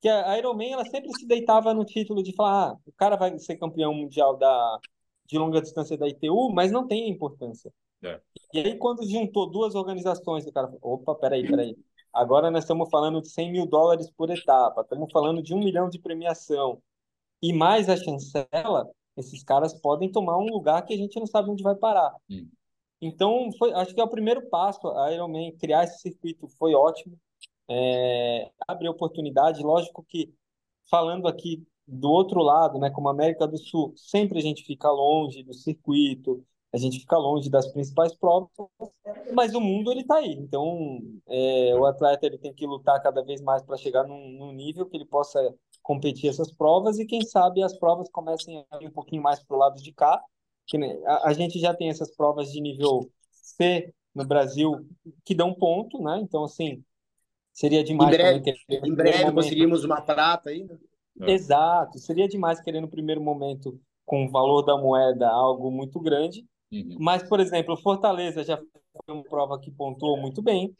que a Ironman ela sempre se deitava no título de falar, ah, o cara vai ser campeão mundial da de longa distância da ITU, mas não tem importância. É. E aí, quando juntou duas organizações, o cara falou, opa, peraí, peraí. Agora nós estamos falando de 100 mil dólares por etapa, estamos falando de um milhão de premiação. E mais a chancela, esses caras podem tomar um lugar que a gente não sabe onde vai parar. Hum. Então, foi, acho que é o primeiro passo. A Ironman criar esse circuito foi ótimo. É, abre oportunidade. Lógico que, falando aqui do outro lado, né, como América do Sul, sempre a gente fica longe do circuito, a gente fica longe das principais provas, mas o mundo ele está aí. Então, é, o atleta ele tem que lutar cada vez mais para chegar num, num, nível que ele possa competir essas provas e quem sabe as provas comecem a ir um pouquinho mais para o lado de cá. Que, né, a, a, gente já tem essas provas de nível C no Brasil que dão ponto, né? Então, assim, seria demais. Em breve, em breve conseguimos uma prata ainda. Exato, seria demais querer no primeiro momento com o valor da moeda algo muito grande Uhum. Mas, por exemplo, Fortaleza já foi uma prova que pontuou muito bem,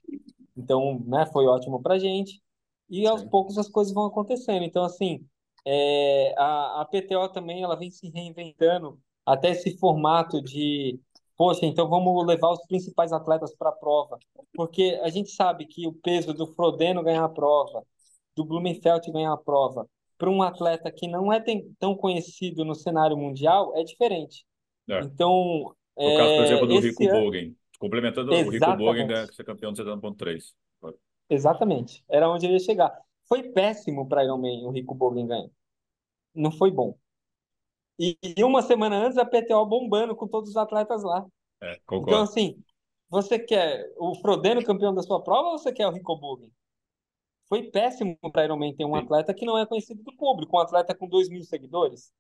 então, né, foi ótimo para gente. E aos Sim. poucos as coisas vão acontecendo. Então, assim, é, a, a PTO também ela vem se reinventando até esse formato de poxa, então vamos levar os principais atletas para a prova. Porque a gente sabe que o peso do Frodeno ganhar a prova, do Blumenfeld ganhar a prova, para um atleta que não é tão conhecido no cenário mundial, é diferente. É. Então. No caso, por exemplo, do Rico ano... Bogen. Complementando, Exatamente. o Rico Bogen ganha ser campeão de 70.3. Exatamente. Era onde ele ia chegar. Foi péssimo para Ironman o Rico Bogen ganhar. Não foi bom. E, e, uma semana antes a PTO bombando com todos os atletas lá. É. Então, assim, você quer o Frodeno campeão da sua prova ou você quer o Rico Bogen? Foi péssimo para Ironman ter um Sim. atleta que não é conhecido do público, um atleta com 2 mil seguidores.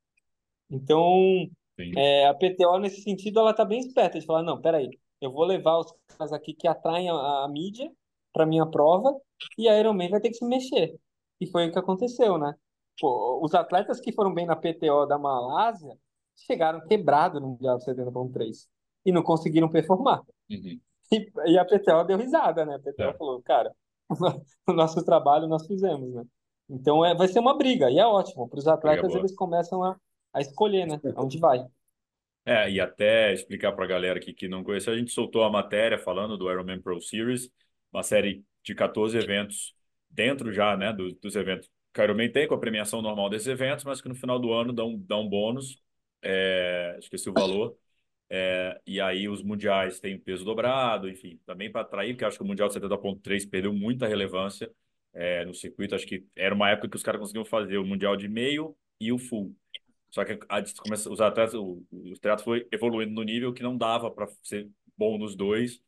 Então, é, a PTO, nesse sentido, ela está bem esperta de falar, não, peraí, eu vou levar os caras aqui que atraem a, a mídia para minha prova e a Ironman vai ter que se mexer. E foi o que aconteceu, né? Pô, os atletas que foram bem na PTO da Malásia chegaram quebrados no Mundial 70.3 e não conseguiram performar. Uhum. E, e, a PTO deu risada, né? A PTO é. falou, cara, o nosso trabalho nós fizemos, né? Então é, vai ser uma briga, e é ótimo. Para os atletas, eles começam a, a escolher, né? Onde vai. É, e até explicar para a galera aqui que não conheceu, a gente soltou a matéria falando do Ironman Pro Series, uma série de 14 eventos dentro já, né, do, dos eventos Ironman tem com a premiação normal desses eventos, mas que no final do ano dão, dão bônus, é, esqueci o valor, é, e aí os mundiais têm peso dobrado, enfim, também para atrair, porque acho que o Mundial de 70.3 perdeu muita relevância é, no circuito, acho que era uma época que os caras conseguiam fazer o Mundial de meio e o full. Só que a, os atletas, o, o teatro foi evoluindo no nível que não dava para ser bom nos dois.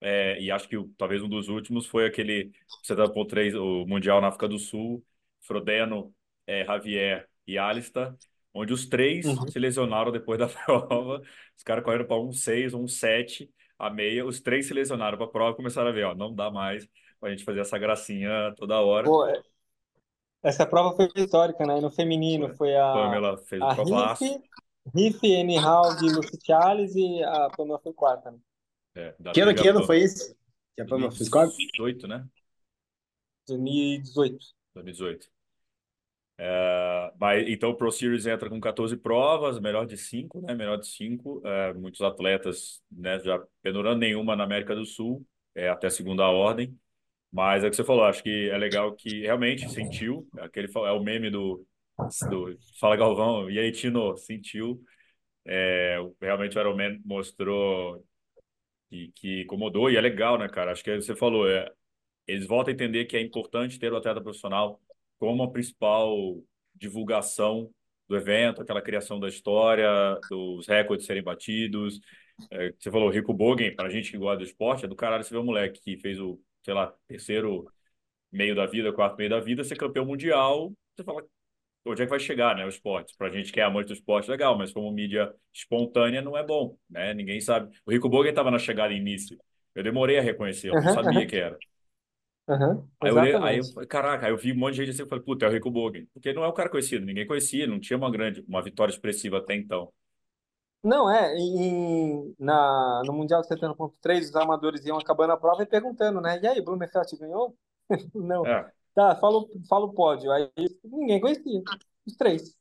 É, e acho que talvez um dos últimos foi aquele 70.3, o Mundial na África do Sul, Frodeno, é, Javier e Alistair, onde os três uhum. se lesionaram depois da prova. Os caras correram para um 6, um 7, a meia. Os três se lesionaram para a prova e começaram a ver, ó, não dá mais para a gente fazer essa gracinha toda hora. Pô, é, essa prova foi histórica, né? no feminino foi, foi a Pamela fez a o Riff, Riff, N. De Lucy Charles e a Pamela foi quarta. Né? É, que ano, que ano foi esse? Que a Pamela fez quarta? 2018, né? 2018. 2018. É, mas, então o Pro Series entra com 14 provas, melhor de 5, né? Melhor de 5. É, muitos atletas né, já pendurando nenhuma na América do Sul, é, até segunda ordem. Mas é o que você falou, acho que é legal que realmente sentiu, aquele é o meme do, do Fala Galvão, e aí Tino, sentiu. É, realmente o Ironman mostrou que, que incomodou, e é legal, né, cara? Acho que você falou, é, eles voltam a entender que é importante ter o atleta profissional como a principal divulgação do evento, aquela criação da história, dos recordes serem batidos. É, você falou Rico Bogen, para a gente que gosta do esporte, é do caralho você vê o moleque que fez o sei lá, terceiro meio da vida, quarto meio da vida, ser campeão mundial, você fala, onde é que vai chegar, né, o esporte? Pra gente que é amante do esporte, legal, mas como mídia espontânea não é bom, né? Ninguém sabe. O Rico Bogen estava na chegada início. Eu demorei a reconhecer, eu não sabia que era. Uhum, aí, eu, aí eu, caraca, aí eu vi um monte de gente assim, eu falei, puta, é o Rico Bogen. Porque não é um cara conhecido, ninguém conhecia, não tinha uma grande, uma vitória expressiva até então. Não, é, em, na, no Mundial de 70.3, os amadores iam acabando a prova e perguntando, né? E aí, Blumenfeld ganhou? Não. É. Tá, fala, fala o pódio. Aí ninguém conhecia, os três.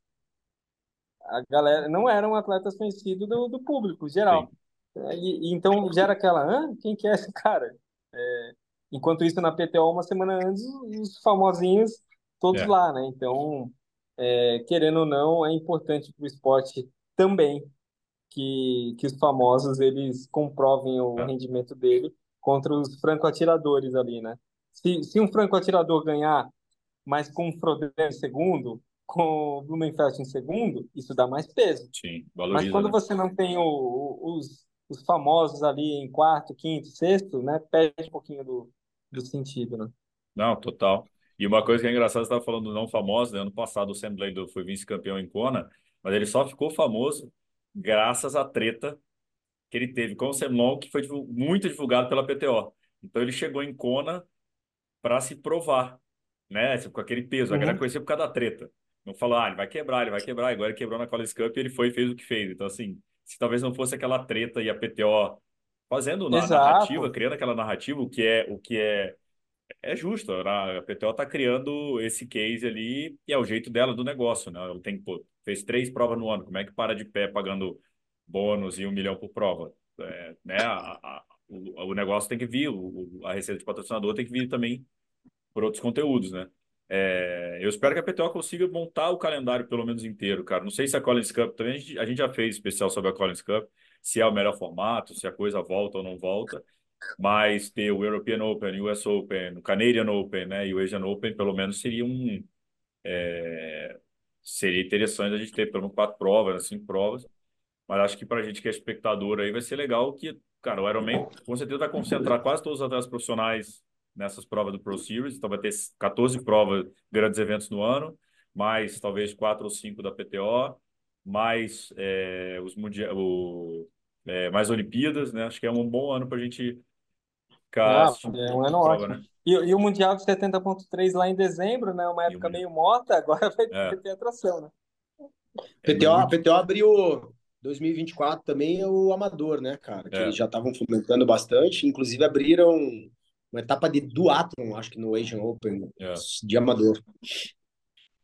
A galera não eram atletas conhecidos do, do público geral. É, e, e então gera aquela, Hã? quem que é esse cara? Enquanto isso, na PTO, uma semana antes, os famosinhos todos é. lá, né? Então, é, querendo ou não, é importante para o esporte também que, que os famosos eles comprovem o é. rendimento dele contra os franco-atiradores ali, né? Se, se um franco-atirador ganhar, mas com o Froden em segundo, com o Blumenfeld em segundo, isso dá mais peso. Sim, valoriza, Mas quando né? você não tem o, o, os, os famosos ali em quarto, quinto, sexto, né? Perde um pouquinho do, do sentido, né? Não, total. E uma coisa que é engraçada, você estava falando do não famoso, né? Ano passado o Sam Blade foi vice-campeão em Kona, mas ele só ficou famoso graças à treta que ele teve com o Sam Long, que foi muito divulgado pela PTO. Então ele chegou em Kona para se provar, né? Com aquele peso. Uhum. A galera conhecia por causa da treta. Não falou, ah, ele vai quebrar, ele vai quebrar. Agora ele quebrou na College Cup e ele foi e fez o que fez. Então, assim, se talvez não fosse aquela treta e a PTO fazendo na narrativa, criando aquela narrativa, o que é, o que é é justo. A PTO está criando esse case ali e é o jeito dela do negócio, né? Ela tem, pô, fez três provas no ano, como é que para de pé pagando bônus e um milhão por prova? é, né, a, a, o, o negócio tem que vir, o, a receita de patrocinador tem que vir também por outros conteúdos, né? É, eu espero que a PTO consiga montar o calendário pelo menos inteiro, cara. Não sei se a Collins Cup também, a gente, a gente já fez especial sobre a Collins Cup, se é o melhor formato, se a coisa volta ou não volta, mas ter o European Open, o US Open, o Canadian Open, né, e o Asian Open, pelo menos seria um é, seria interessante a gente ter pelo menos quatro provas, cinco provas, mas acho que para a gente que é espectador aí vai ser legal que, cara, o Ironman com certeza vai concentrar quase todos os atletas profissionais nessas provas do Pro Series, então vai ter 14 provas, grandes eventos no ano, mais talvez quatro ou cinco da PTO, mais é, os mundial, o, é, mais Olimpíadas, né? Acho que é um bom ano para a gente ficar. Ah, é um ano prova, ótimo. Né? E, e, o Mundial de 70.3 lá em dezembro, né? Uma época meio morta, agora vai é. ter atração, né? PTO, a PTO abriu 2024 também é o amador, né, cara? Que é. eles já estavam fomentando bastante, inclusive abriram uma etapa de duatlon, acho que no Asian Open, é. de amador.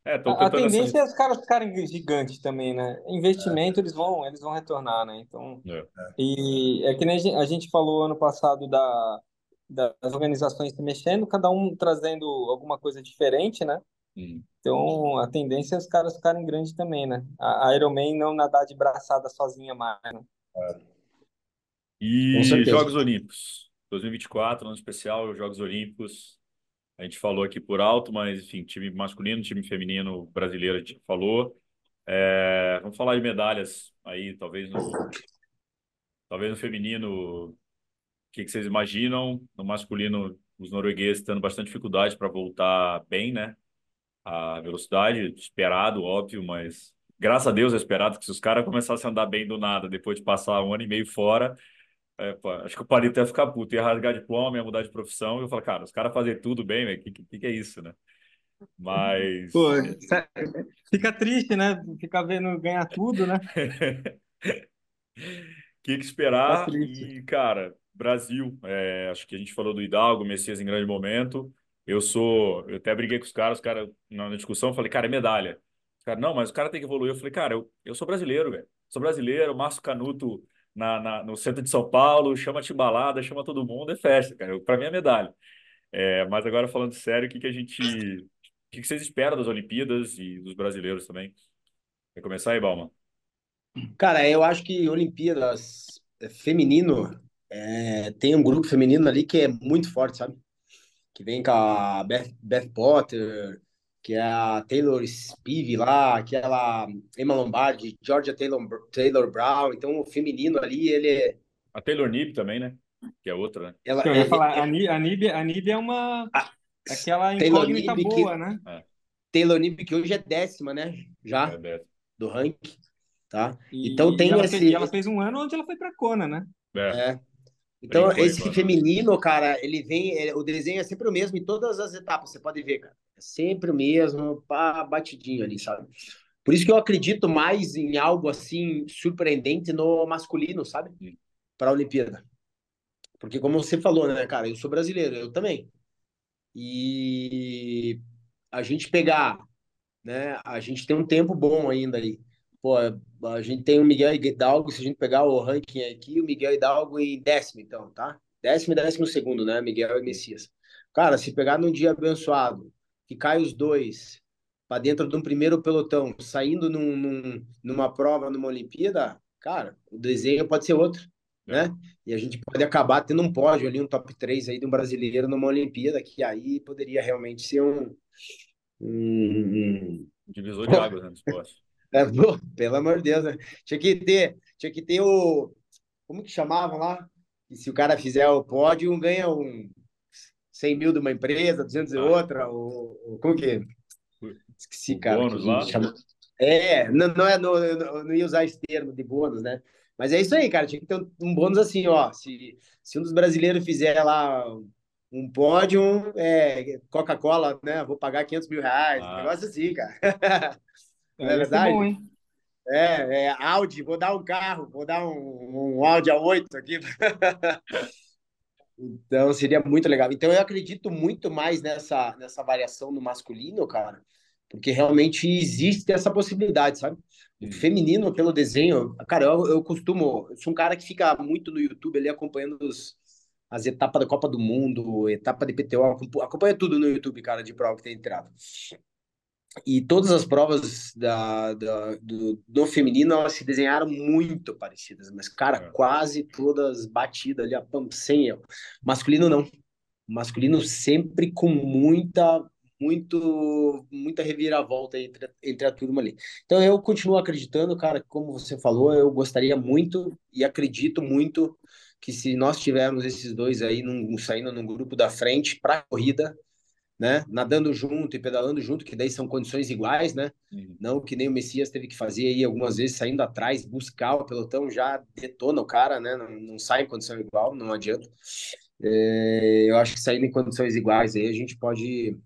É, a, a tendência essa... é os caras ficarem gigantes também, né? Investimento é. eles vão, eles vão retornar, né? Então, é. e é que nem a gente falou ano passado da, das organizações se mexendo, cada um trazendo alguma coisa diferente, né? Hum. Então, a tendência é os caras ficarem grandes também, né? A Ironman não nadar de braçada sozinha mais, né? É. E Jogos Olímpicos. 2024, ano especial, Jogos Olímpicos. A gente falou aqui por alto, mas, enfim, time masculino, time feminino brasileiro, a gente falou. É, vamos falar de medalhas aí, talvez no, talvez no feminino. O que, que vocês imaginam? No masculino, os noruegueses tendo bastante dificuldade para voltar bem, né? A velocidade, esperado, óbvio, mas graças a Deus é esperado que se os caras começassem a andar bem do nada, depois de passar um ano e meio fora, é, pô, acho que o Palito ia ficar puto, ia rasgar diploma, ia mudar de profissão. E eu falei, cara, os caras fazem tudo bem. O que, que, que, é isso, né? Mas. Pô, fica triste, né? Ficar vendo ganhar tudo, né? que, que esperar? E, cara, Brasil. É, acho que a gente falou do Hidalgo, Messias em grande momento. Eu sou. Eu até briguei com os caras, os caras, na discussão, falei, cara, é medalha. Os caras, não, mas o cara tem que evoluir. Eu falei, cara, eu, eu sou brasileiro, velho. Sou brasileiro, Márcio Canuto na, na, no centro de São Paulo, chama timbalada, chama todo mundo, é festa, cara. Para mim é medalha. É, mas agora falando sério, o que, que a gente. O que, que vocês esperam das Olimpíadas e dos brasileiros também? Quer começar aí, Balma? Cara, eu acho que Olimpíadas é, feminino é, tem um grupo feminino ali que é muito forte, sabe? Que vem com a Beth, Beth Potter, que é a Taylor Spive lá, aquela Emma Lombardi, Georgia Taylor, Taylor Brown. Então, o feminino ali, ele é... A Taylor Nib também, né? Que é outra, né? Ela, eu ia é, falar, é, a, Nib, a, Nib, a Nib é uma... A, aquela incógnita Nib boa, que, né? É. Taylor Nib, que hoje é décima, né? Já, é do ranking. Tá? E, então, tem ela esse... Fez, ela fez um ano onde ela foi para Kona, né? É. é. Então, esse feminino, cara, ele vem, ele, o desenho é sempre o mesmo em todas as etapas, você pode ver, cara. Sempre o mesmo, pá, batidinho ali, sabe? Por isso que eu acredito mais em algo assim surpreendente no masculino, sabe? Para a Olimpíada. Porque, como você falou, né, cara, eu sou brasileiro, eu também. E a gente pegar, né, a gente tem um tempo bom ainda aí. Pô, a gente tem o Miguel Hidalgo, se a gente pegar o ranking aqui, o Miguel Hidalgo em décimo, então, tá? Décimo e décimo segundo, né? Miguel e Messias. Cara, se pegar num dia abençoado, que cai os dois para dentro de um primeiro pelotão, saindo num, num, numa prova, numa Olimpíada, cara, o desenho pode ser outro, né? E a gente pode acabar tendo um pódio ali, um top 3 aí de um brasileiro numa Olimpíada, que aí poderia realmente ser um. um. Divisor de águas né. É, pelo amor de Deus, né? Tinha que ter, tinha que ter o. Como que chamavam lá? E se o cara fizer o pódio, ganha um 100 mil de uma empresa, 200 de ah. outra, ou, como que. Esqueci, o cara. Bônus lá? Chama... É, não, não, é, não, não ia usar esse termo de bônus, né? Mas é isso aí, cara. Tinha que ter um, um bônus assim, ó. Se, se um dos brasileiros fizer lá um pódio, é, Coca-Cola, né? Vou pagar 500 mil reais, ah. um negócio assim, cara. Não é, é verdade? Bom, hein? É, é, Audi, vou dar um carro, vou dar um, um Audi A8 aqui. então seria muito legal. Então eu acredito muito mais nessa, nessa variação no masculino, cara, porque realmente existe essa possibilidade, sabe? O feminino, pelo desenho, cara, eu, eu costumo, eu sou um cara que fica muito no YouTube ali acompanhando os, as etapas da Copa do Mundo, etapa de PTO, acompanha tudo no YouTube, cara, de prova que tem entrado. E todas as provas da, da do, do, feminino, elas se desenharam muito parecidas, mas, cara, é. quase todas batidas ali, a sem erro. Masculino, não. Masculino sempre com muita muito muita reviravolta entre, entre a turma ali. Então eu continuo acreditando, cara, como você falou, eu gostaria muito e acredito muito que se nós tivermos esses dois aí num, saindo num grupo da frente para a corrida, né, nadando junto e pedalando junto, que daí são condições iguais, né? Uhum. Não que nem o Messias teve que fazer aí algumas vezes saindo atrás, buscar o pelotão já detona o cara, né? Não, não sai em condição igual, não adianta. É, eu acho que saindo em condições iguais aí a gente pode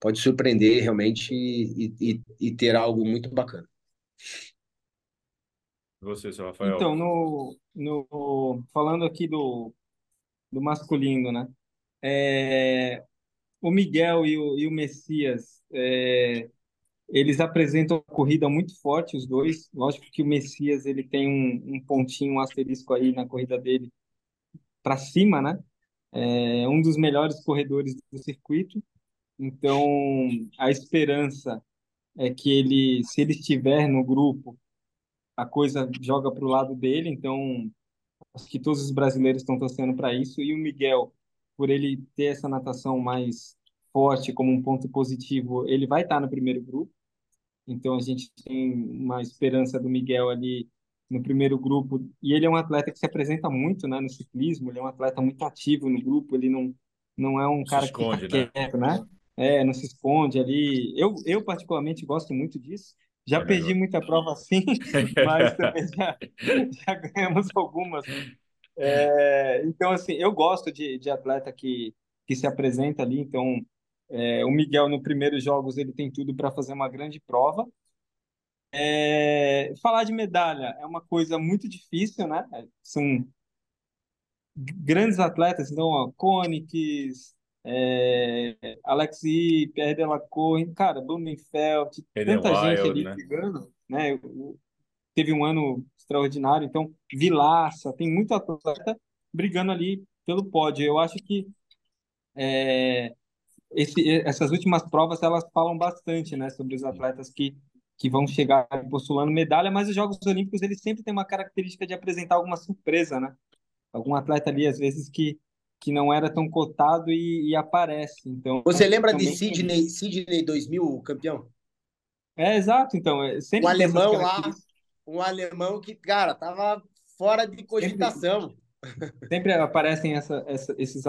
pode surpreender realmente e, e, e ter algo muito bacana. Você, seu Rafael. Então, no, no, falando aqui do, do masculino, né? É, o Miguel e o, e o Messias, é, eles apresentam uma corrida muito forte, os dois. Lógico que o Messias ele tem um, um pontinho, um asterisco aí na corrida dele para cima, né? É um dos melhores corredores do circuito. Então, a esperança é que ele, se ele estiver no grupo, a coisa joga para o lado dele. Então, acho que todos os brasileiros estão torcendo para isso. E o Miguel, por ele ter essa natação mais forte como um ponto positivo, ele vai estar no primeiro grupo. Então, a gente tem uma esperança do Miguel ali no primeiro grupo. E ele é um atleta que se apresenta muito né, no ciclismo, ele é um atleta muito ativo no grupo, ele não, não é um cara esconde, que fica né? quieto, né? É, não se esconde ali. Eu, eu particularmente gosto muito disso. Já perdi muita prova assim, mas também já, já ganhamos algumas. É, então, assim, eu gosto de, de atleta que, que se apresenta ali. Então, é, o Miguel, no primeiros jogos, ele tem tudo para fazer uma grande prova. É, falar de medalha é uma coisa muito difícil, né? São grandes atletas, então, ó, Koenigs, é, Alexi, Pierre Delacour, cara, Blumenfeld, tanta Wild, gente ali né? brigando, né? Teve um ano extraordinário, então Vilaça, tem muito atleta brigando ali pelo pódio. Eu acho que é, esse, essas últimas provas elas falam bastante, né, sobre os atletas que que vão chegar postulando medalha, mas os Jogos Olímpicos eles sempre têm uma característica de apresentar alguma surpresa, né? Algum atleta ali às vezes que que não era tão cotado e, e aparece. Então, Você lembra de Sydney, Sydney 2000, campeão? É, exato. Então, é, sempre um alemão lá, um alemão que, cara, tava fora de cogitação. Sempre, sempre aparecem essa, essa, esses,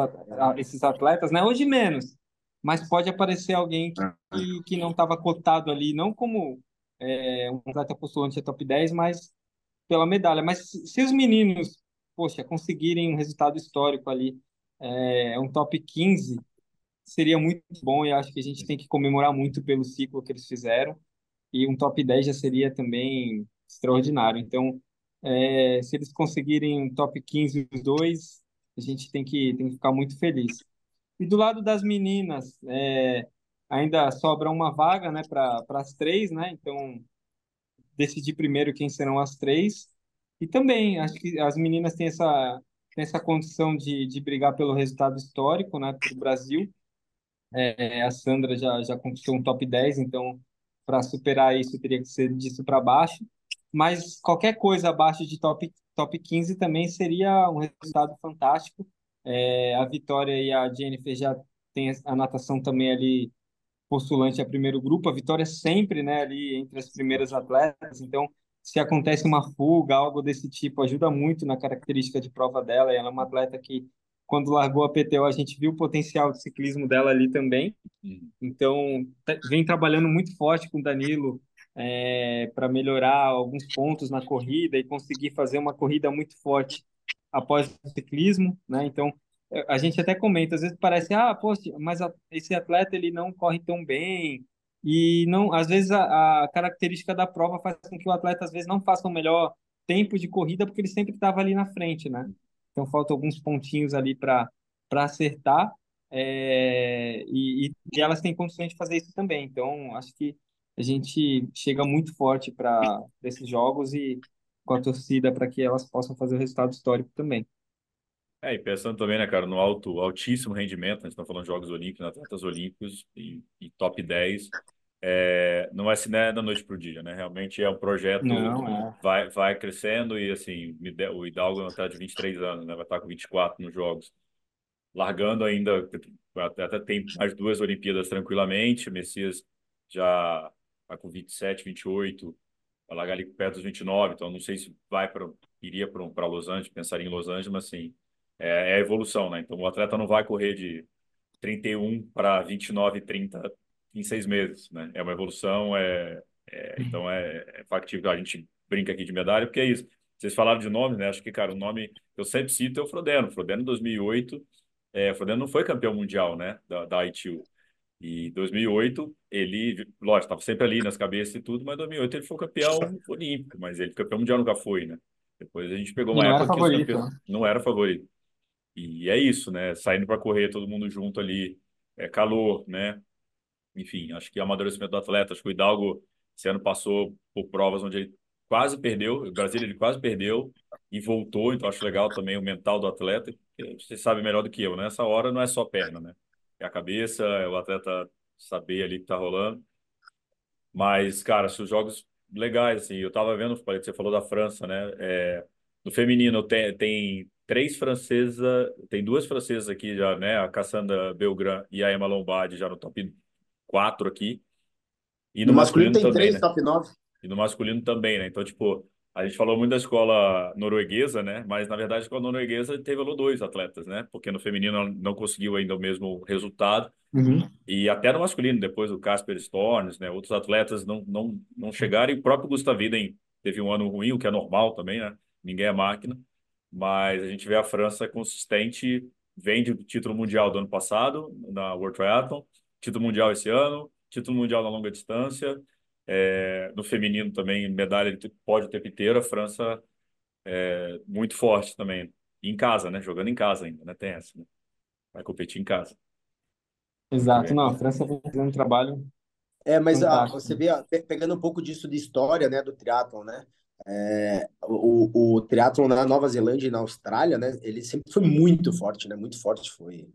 esses atletas, né? Hoje menos, mas pode aparecer alguém que, que, que não estava cotado ali, não como é, um atleta postulante a top 10, mas pela medalha. Mas se os meninos, poxa, conseguirem um resultado histórico ali é, um top 15 seria muito bom e acho que a gente tem que comemorar muito pelo ciclo que eles fizeram. E um top 10 já seria também extraordinário. Então, é, se eles conseguirem um top 15 os dois, a gente tem que, tem que ficar muito feliz. E do lado das meninas, é, ainda sobra uma vaga né, para as três, né? Então, decidir primeiro quem serão as três. E também, acho que as meninas têm essa, tem essa condição de, de brigar pelo resultado histórico né, para o Brasil. É, a Sandra já, já conquistou um top 10, então para superar isso teria que ser disso para baixo. Mas qualquer coisa abaixo de top, top 15 também seria um resultado fantástico. É, a Vitória e a Jennifer já tem a natação também ali postulante a primeiro grupo. A Vitória sempre né, ali entre as primeiras atletas, então se acontece uma fuga, algo desse tipo, ajuda muito na característica de prova dela. Ela é uma atleta que, quando largou a PTO, a gente viu o potencial de ciclismo dela ali também. Uhum. Então, tá, vem trabalhando muito forte com o Danilo é, para melhorar alguns pontos na corrida e conseguir fazer uma corrida muito forte após o ciclismo, né? Então, a gente até comenta, às vezes parece, ah, poxa, mas esse atleta ele não corre tão bem, e não, às vezes a, a, característica da prova faz com que o atleta às vezes não faça o melhor tempo de corrida porque ele sempre estava ali na frente, né? Então falta alguns pontinhos ali para para acertar, é, e, e elas têm condições de fazer isso também. Então, acho que a gente chega muito forte para esses jogos e com a torcida para que elas possam fazer o resultado histórico também. É, e pensando também, né, cara, no alto, altíssimo rendimento, a gente está falando de Jogos Olímpicos, atletas olímpicos e, e top 10, é, não é assim, né, da noite para o dia, né? Realmente é um projeto não, é. vai vai crescendo e assim, o Hidalgo está de 23 anos, né? Vai estar com 24 nos jogos. Largando ainda até, até tem mais duas Olimpíadas tranquilamente, o Messias já está com 27, 28, vai largar ali perto dos 29, então não sei se vai para iria para Los Angeles, pensaria em Los Angeles, mas assim, é, é a evolução, né? Então o atleta não vai correr de 31 para 29, 30 em seis meses, né? É uma evolução, é, é então é, é factível. A gente brinca aqui de medalha, porque é isso. Vocês falaram de nome, né? Acho que, cara, o nome eu sempre cito é o Frodeno. Frodeno, em 2008, é, Frodeno não foi campeão mundial, né? Da, da ITU. E 2008, ele, lógico, estava sempre ali nas cabeças e tudo, mas em 2008 ele foi campeão olímpico, mas ele campeão mundial nunca foi, né? Depois a gente pegou uma não época que favorito, campeões... né? não era favorito. E é isso, né? Saindo para correr todo mundo junto ali, é calor, né? Enfim, acho que é amadurecimento do atleta. Acho que o Hidalgo esse ano passou por provas onde ele quase perdeu, o Brasil ele quase perdeu e voltou, então acho legal também o mental do atleta. Você sabe melhor do que eu, né? Essa hora não é só perna, né? É a cabeça, é o atleta saber ali que tá rolando. Mas, cara, se os jogos legais, assim, eu tava vendo, você falou da França, né? É, no feminino tem, tem três francesas, tem duas francesas aqui já, né? A Cassandra Belgrand e a Emma Lombardi já no top 4 aqui. E no, no masculino, masculino, tem também, três né? top 9. E no masculino também, né? Então, tipo, a gente falou muito da escola norueguesa, né? Mas, na verdade, a escola norueguesa teve dois atletas, né? Porque no feminino não conseguiu ainda o mesmo resultado. Uhum. E até no masculino, depois o Casper Stornes, né? Outros atletas não, não, não chegaram. E o próprio Gustaviden teve um ano ruim, o que é normal também, né? Ninguém é máquina mas a gente vê a França consistente, vem de título mundial do ano passado, na World Triathlon, título mundial esse ano, título mundial na longa distância, é, no feminino também, medalha de pódio ter piteira, a França é, muito forte também, em casa, né, jogando em casa ainda, né, tem essa, né? vai competir em casa. Exato, não, a França vem fazendo um trabalho é, mas ah, você vê, pegando um pouco disso de história, né, do triatlon, né, é, o, o triatlon na Nova Zelândia e na Austrália, né, ele sempre foi muito forte, né, muito forte foi.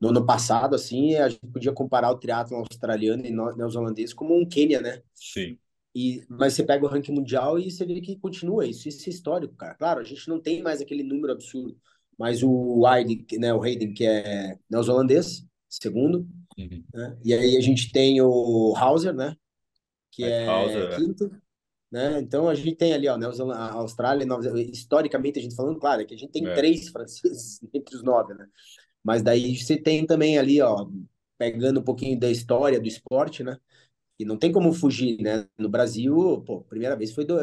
No ano passado, assim, a gente podia comparar o triatlon australiano e neozelandês como um Quênia, né? Sim. E, mas você pega o ranking mundial e você vê que continua isso, isso é histórico, cara. Claro, a gente não tem mais aquele número absurdo, mas o Hayden, né, o Hayden, que é neozelandês, segundo, uhum. né? E aí a gente tem o Hauser, né? Que é, Hauser, é. quinto. Né? Então a gente tem ali, ó, né, a Austrália, Nova... historicamente a gente falando, claro, é que a gente tem é. três franceses entre os nove, né? Mas daí você tem também ali, ó, pegando um pouquinho da história do esporte, né? E não tem como fugir, né? No Brasil, pô, primeira vez foi do,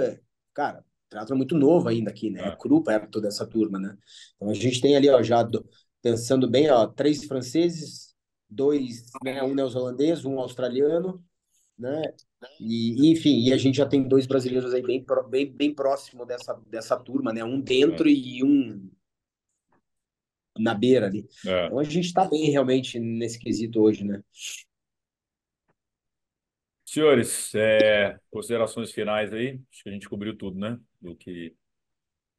cara, teatro muito novo ainda aqui, né? É cru para toda essa turma, né? Então a gente tem ali, ó, já do, pensando bem, ó, três franceses, dois, né, um neozelandês, um australiano, né? E, enfim, e a gente já tem dois brasileiros aí bem, bem, bem próximo dessa, dessa turma, né? Um dentro é. e um na beira ali. É. Então a gente está bem realmente nesse quesito hoje, né? Senhores, é, considerações finais aí? Acho que a gente cobriu tudo, né? Do que.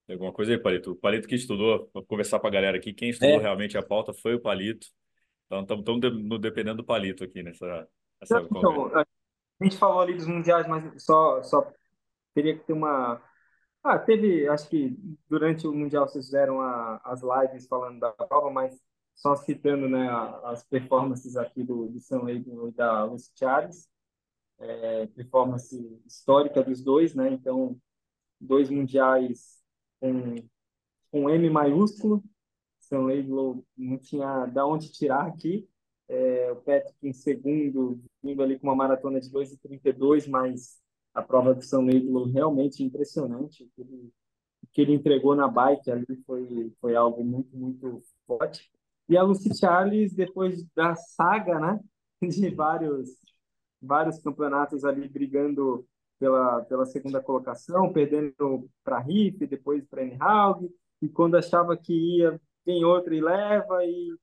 Tem alguma coisa aí, Palito? O Palito que estudou, vou conversar para a galera aqui. Quem estudou é. realmente a pauta foi o Palito. Então estamos de, dependendo do Palito aqui nessa. nessa então, a gente falou ali dos mundiais, mas só, só teria que ter uma. Ah, teve, acho que durante o Mundial vocês fizeram a, as lives falando da prova, mas só citando né, as performances aqui do, do São Leito e da Lucy Charles, é, performance histórica dos dois, né? Então, dois mundiais com, com M maiúsculo, São Leito não tinha da onde tirar aqui, é, o Patrick em segundo, vindo ali com uma maratona de 2,32, mas a prova do São Leilo realmente impressionante. O que, ele, o que ele entregou na bike ali foi, foi algo muito, muito forte. E a Lucy Charles, depois da saga, né, de vários, vários campeonatos ali brigando pela, pela segunda colocação, perdendo para Riff, depois para Enhaug, e quando achava que ia, tem outra e leva, e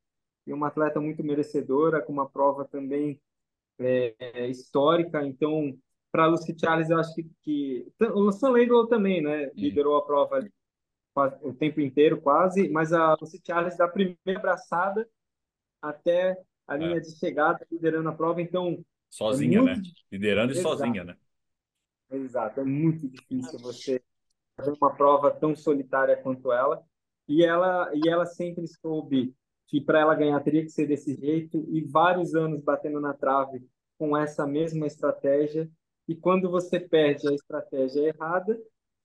e uma atleta muito merecedora, com uma prova também é, histórica. Então, para a Lucy Charles, eu acho que, que o Sam Laidlaw também, né, liderou a prova o tempo inteiro quase, mas a Lucy Charles da primeira abraçada até a linha é. de chegada, liderando a prova, então sozinha, é né? Liderando e Exato. sozinha, né? Exato, é muito difícil você fazer uma prova tão solitária quanto ela. E ela e ela sempre soube que para ela ganhar teria que ser desse jeito e vários anos batendo na trave com essa mesma estratégia. E quando você perde a estratégia errada,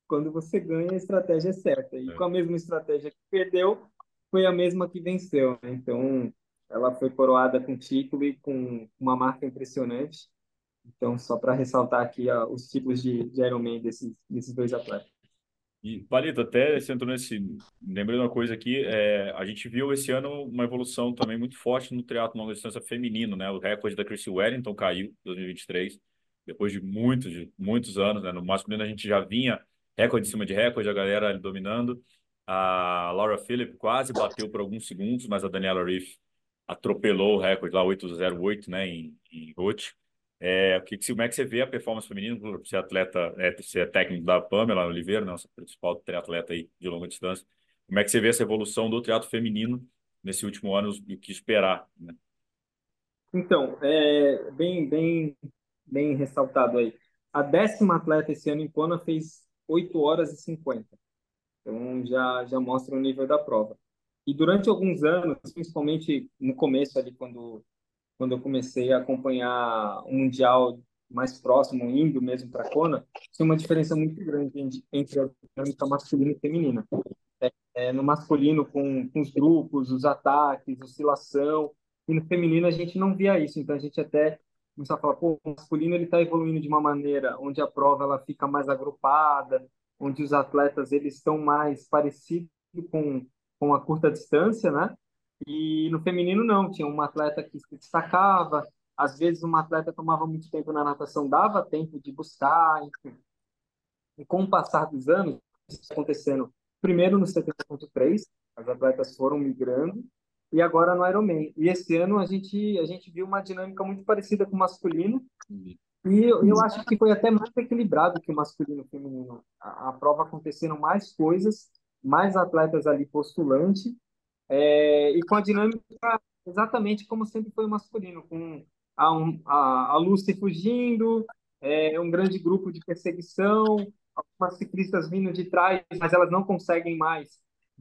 quando você ganha a estratégia é certa. E é. com a mesma estratégia que perdeu, foi a mesma que venceu. Né? Então, ela foi coroada com título e com uma marca impressionante. Então, só para ressaltar aqui ó, os títulos de, de Ironman desses, desses dois atletas. E, Palito, até você entrou nesse. Lembrando uma coisa aqui, é, a gente viu esse ano uma evolução também muito forte no triatlo longa distância feminino, né? O recorde da Chrissy Wellington caiu em 2023, depois de muitos, de muitos anos, né? No masculino a gente já vinha recorde em cima de recorde, a galera dominando. A Laura Phillip quase bateu por alguns segundos, mas a Daniela Reef atropelou o recorde lá, 808, né? Em, em Rote. É, que, como é que você vê a performance feminina? Você é atleta, é, você é técnico da Pamela Oliveira, nossa principal triatleta aí de longa distância. Como é que você vê essa evolução do triatlo feminino nesse último ano e o que esperar? Né? Então, é bem, bem, bem ressaltado aí. A décima atleta esse ano em Kona fez 8 horas e 50. Então já, já mostra o nível da prova. E durante alguns anos, principalmente no começo ali, quando quando eu comecei a acompanhar o Mundial mais próximo, indo mesmo para Kona, tinha uma diferença muito grande entre a dinâmica masculina e feminina. É, é, no masculino, com, com os grupos, os ataques, oscilação, e no feminino a gente não via isso. Então a gente até começou a falar, pô, o masculino ele está evoluindo de uma maneira onde a prova ela fica mais agrupada, onde os atletas eles estão mais parecidos com, com a curta distância, né? E no feminino não, tinha uma atleta que se destacava, às vezes uma atleta tomava muito tempo na natação, dava tempo de buscar, enfim. E com o passar dos anos, isso acontecendo primeiro no 70.3, as atletas foram migrando, e agora no Ironman. E esse ano a gente, a gente viu uma dinâmica muito parecida com o masculino, e eu, eu acho que foi até mais equilibrado que o masculino e o feminino. A, a prova acontecendo mais coisas, mais atletas ali postulante, é, e com a dinâmica exatamente como sempre foi o masculino, com a, um, a, a Lucy fugindo, é, um grande grupo de perseguição, algumas ciclistas vindo de trás, mas elas não conseguem mais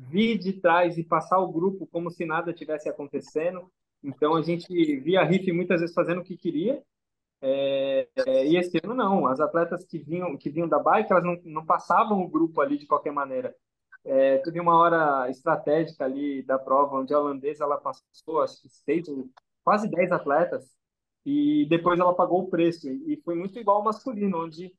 vir de trás e passar o grupo como se nada tivesse acontecendo. Então a gente via a Riff muitas vezes fazendo o que queria. É, é, e esse ano não, as atletas que vinham que vinham da bike elas não, não passavam o grupo ali de qualquer maneira. É, teve uma hora estratégica ali da prova, onde a holandesa ela passou, acho que seis, quase dez atletas, e depois ela pagou o preço. E foi muito igual ao masculino, onde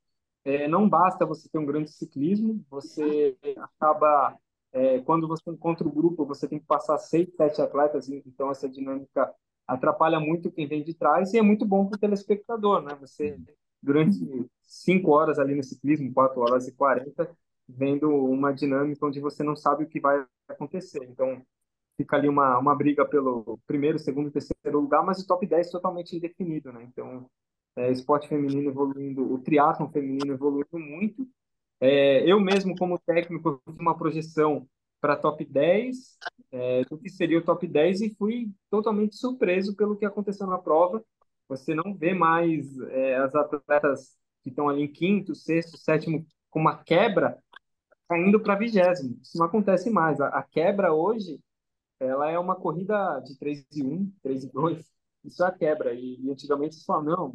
é, não basta você ter um grande ciclismo, você acaba, é, quando você encontra o grupo, você tem que passar seis, sete atletas, então essa dinâmica atrapalha muito quem vem de trás e é muito bom para o telespectador, né? Você, durante cinco horas ali no ciclismo, quatro horas e quarenta, vendo uma dinâmica onde você não sabe o que vai acontecer. Então, fica ali uma, uma briga pelo primeiro, segundo, terceiro lugar, mas o top 10 totalmente indefinido, né? Então, é, esporte feminino evoluindo, o triatlon feminino evoluindo muito. É, eu mesmo, como técnico, fiz uma projeção para top 10, é, do que seria o top 10 e fui totalmente surpreso pelo que aconteceu na prova. Você não vê mais é, as atletas que estão ali em quinto, sexto, sétimo com uma quebra caindo para vigésimo. Isso não acontece mais. A, a, quebra hoje, ela é uma corrida de 3 e 1, 3 e 2. Isso é a quebra. E, e antigamente se fala, não,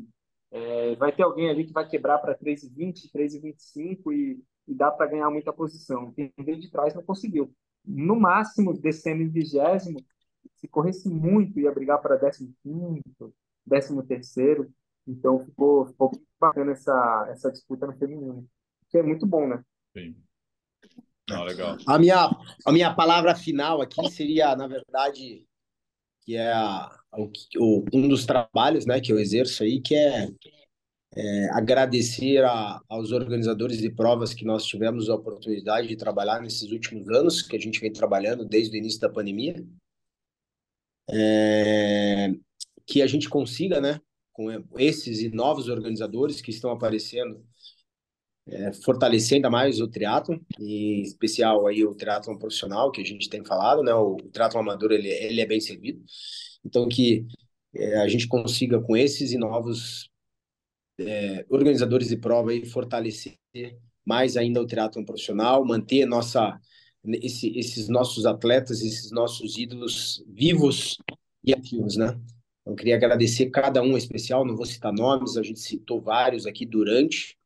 é, vai ter alguém ali que vai quebrar para 3 e 20, 3 e 25 e, e dá para ganhar muita posição. Quem veio de trás não conseguiu. No máximo, descendo em vigésimo, se corresse muito, ia brigar para 15 décimo terceiro. Então ficou, ficou bacana essa, essa disputa no feminino. Que é muito bom, né? Sim. Não, legal. A minha, a minha palavra final aqui seria, na verdade, que é a, o, um dos trabalhos né, que eu exerço aí, que é, é agradecer a, aos organizadores de provas que nós tivemos a oportunidade de trabalhar nesses últimos anos, que a gente vem trabalhando desde o início da pandemia. é, que a gente consiga, né, com esses e novos organizadores que estão aparecendo, é, fortalecer ainda mais o triatlo, e em especial aí o triatlo profissional, que a gente tem falado, né, o, o triatlo amador, ele, ele é bem servido, então que é, a gente consiga com esses e novos é, organizadores de prova aí fortalecer mais ainda o triatlo profissional, manter nossa esse, esses nossos atletas, esses nossos ídolos vivos e ativos, né? Eu queria agradecer cada um em especial, não vou citar nomes, a gente citou vários aqui durante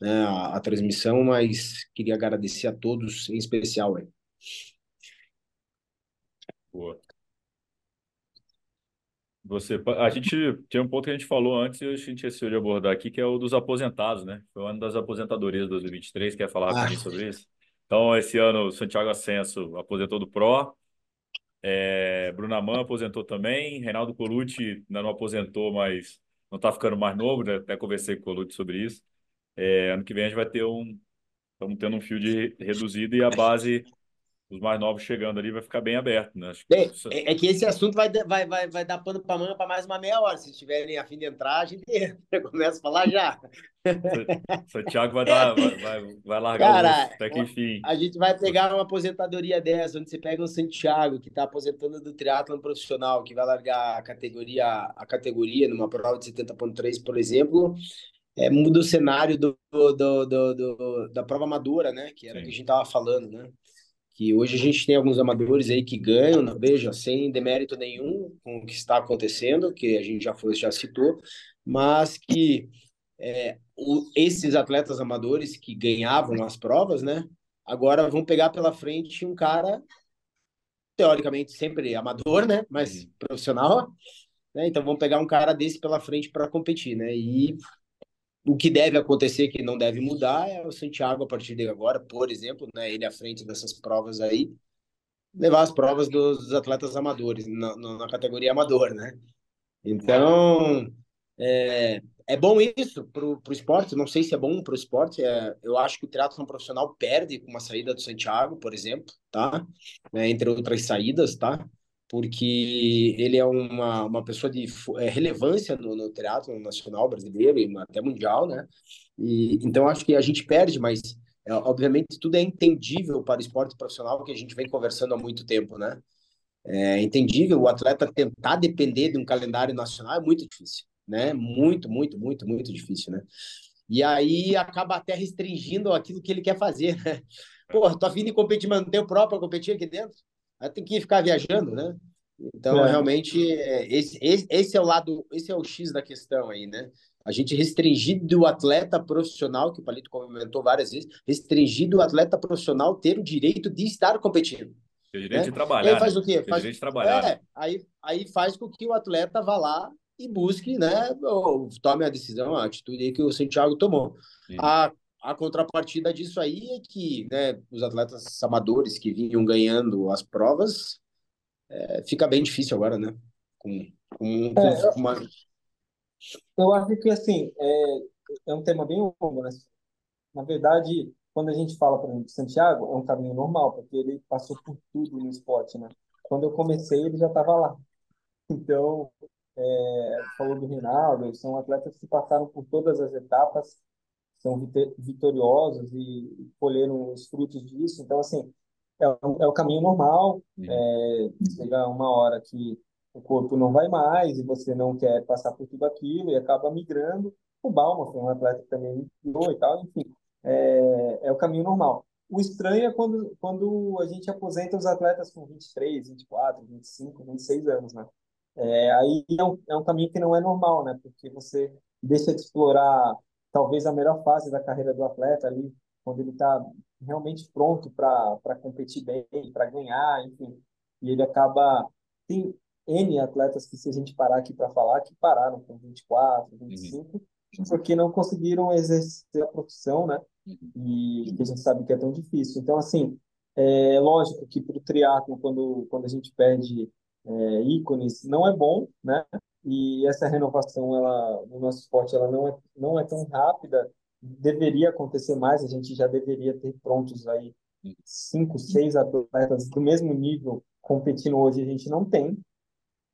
né, a, a, transmissão, mas queria agradecer a todos em especial. Aí. Boa. Você, a gente tem um ponto que a gente falou antes e a gente esqueceu de abordar aqui, que é o dos aposentados, né? Foi o ano das aposentadorias de 2023. Quer falar ah. sobre isso? Então, esse ano, Santiago Ascenso aposentou do Pro, é, Bruna aposentou também, Reinaldo Colucci ainda não aposentou, mas não está ficando mais novo, né? até conversei com o Colucci sobre isso. É, ano que vem a gente vai ter um. Estamos tendo um fio de reduzido e a base os mais novos chegando ali vai ficar bem aberto, né? Que... É, é, que esse assunto vai, vai, vai, vai dar pano para manga para mais uma meia hora. Se estiverem a fim de entrar, a gente começa a falar já. Santiago vai, dar, vai, vai, vai largar Cara, até que enfim. A gente vai pegar uma aposentadoria dessa, onde você pega o Santiago, que está aposentando do triatlon profissional, que vai largar a categoria, a categoria numa prova de 70.3, por exemplo, é, muda o cenário do, do, do, do, da prova madura, né? Que era o que a gente estava falando, né? que hoje a gente tem alguns amadores aí que ganham, veja, sem demérito nenhum com o que está acontecendo, que a gente já foi, já citou, mas que é, o, esses atletas amadores que ganhavam as provas, né, agora vão pegar pela frente um cara teoricamente sempre amador, né, mas profissional, né, então vão pegar um cara desse pela frente para competir, né, e o que deve acontecer, que não deve mudar, é o Santiago, a partir de agora, por exemplo, né, ele à frente dessas provas aí, levar as provas dos atletas amadores, na, na categoria amador, né? Então, é, é bom isso para o esporte, não sei se é bom para o esporte, é, eu acho que o triatlon profissional perde com uma saída do Santiago, por exemplo, tá? É, entre outras saídas, tá? Porque ele é uma, uma pessoa de é, relevância no, no teatro nacional brasileiro e até mundial, né? E, então acho que a gente perde, mas é, obviamente tudo é entendível para o esporte profissional que a gente vem conversando há muito tempo, né? É entendível o atleta tentar depender de um calendário nacional é muito difícil, né? Muito, muito, muito, muito difícil, né? E aí acaba até restringindo aquilo que ele quer fazer, né? Pô, tô afim de competir, manter o próprio competir aqui dentro? Tem que ficar viajando, né? Então, é. realmente, esse, esse, esse, é o lado, esse é o X da questão aí, né? A gente restringir do atleta profissional, que o Palito comentou várias vezes, restringir do atleta profissional ter o direito de estar competindo. Tem direito né? de trabalhar. Aí faz o quê? Faz... direito de trabalhar. É, aí, aí faz com que o atleta vá lá e busque, né? Ou tome a decisão, a atitude aí que o Santiago tomou. A a contrapartida disso aí é que né, os atletas amadores que vinham ganhando as provas é, fica bem difícil agora, né? Com, com, com é, uma... Eu acho que assim é, é um tema bem longo, né? Na verdade, quando a gente fala, por exemplo, de Santiago, é um caminho normal, porque ele passou por tudo no esporte, né? Quando eu comecei, ele já estava lá. Então, é, falou do Rinaldo, são atletas que passaram por todas as etapas são vitoriosos e colheram os frutos disso. Então, assim, é, é o caminho normal. É, chega uma hora que o corpo não vai mais e você não quer passar por tudo aquilo e acaba migrando. O Balma foi um atleta que também migrou e tal, enfim, é, é o caminho normal. O estranho é quando, quando a gente aposenta os atletas com 23, 24, 25, 26 anos, né? É, aí é um, é um caminho que não é normal, né? Porque você deixa de explorar talvez a melhor fase da carreira do atleta ali, quando ele está realmente pronto para competir bem, para ganhar, enfim. E ele acaba. Tem N atletas que, se a gente parar aqui para falar, que pararam com 24, 25, uhum. porque não conseguiram exercer a profissão, né? E que a gente sabe que é tão difícil. Então, assim, é lógico que para o triatlo, quando, quando a gente perde é, ícones, não é bom, né? E essa renovação ela no nosso esporte ela não é não é tão rápida deveria acontecer mais a gente já deveria ter prontos aí cinco seis atletas do mesmo nível competindo hoje a gente não tem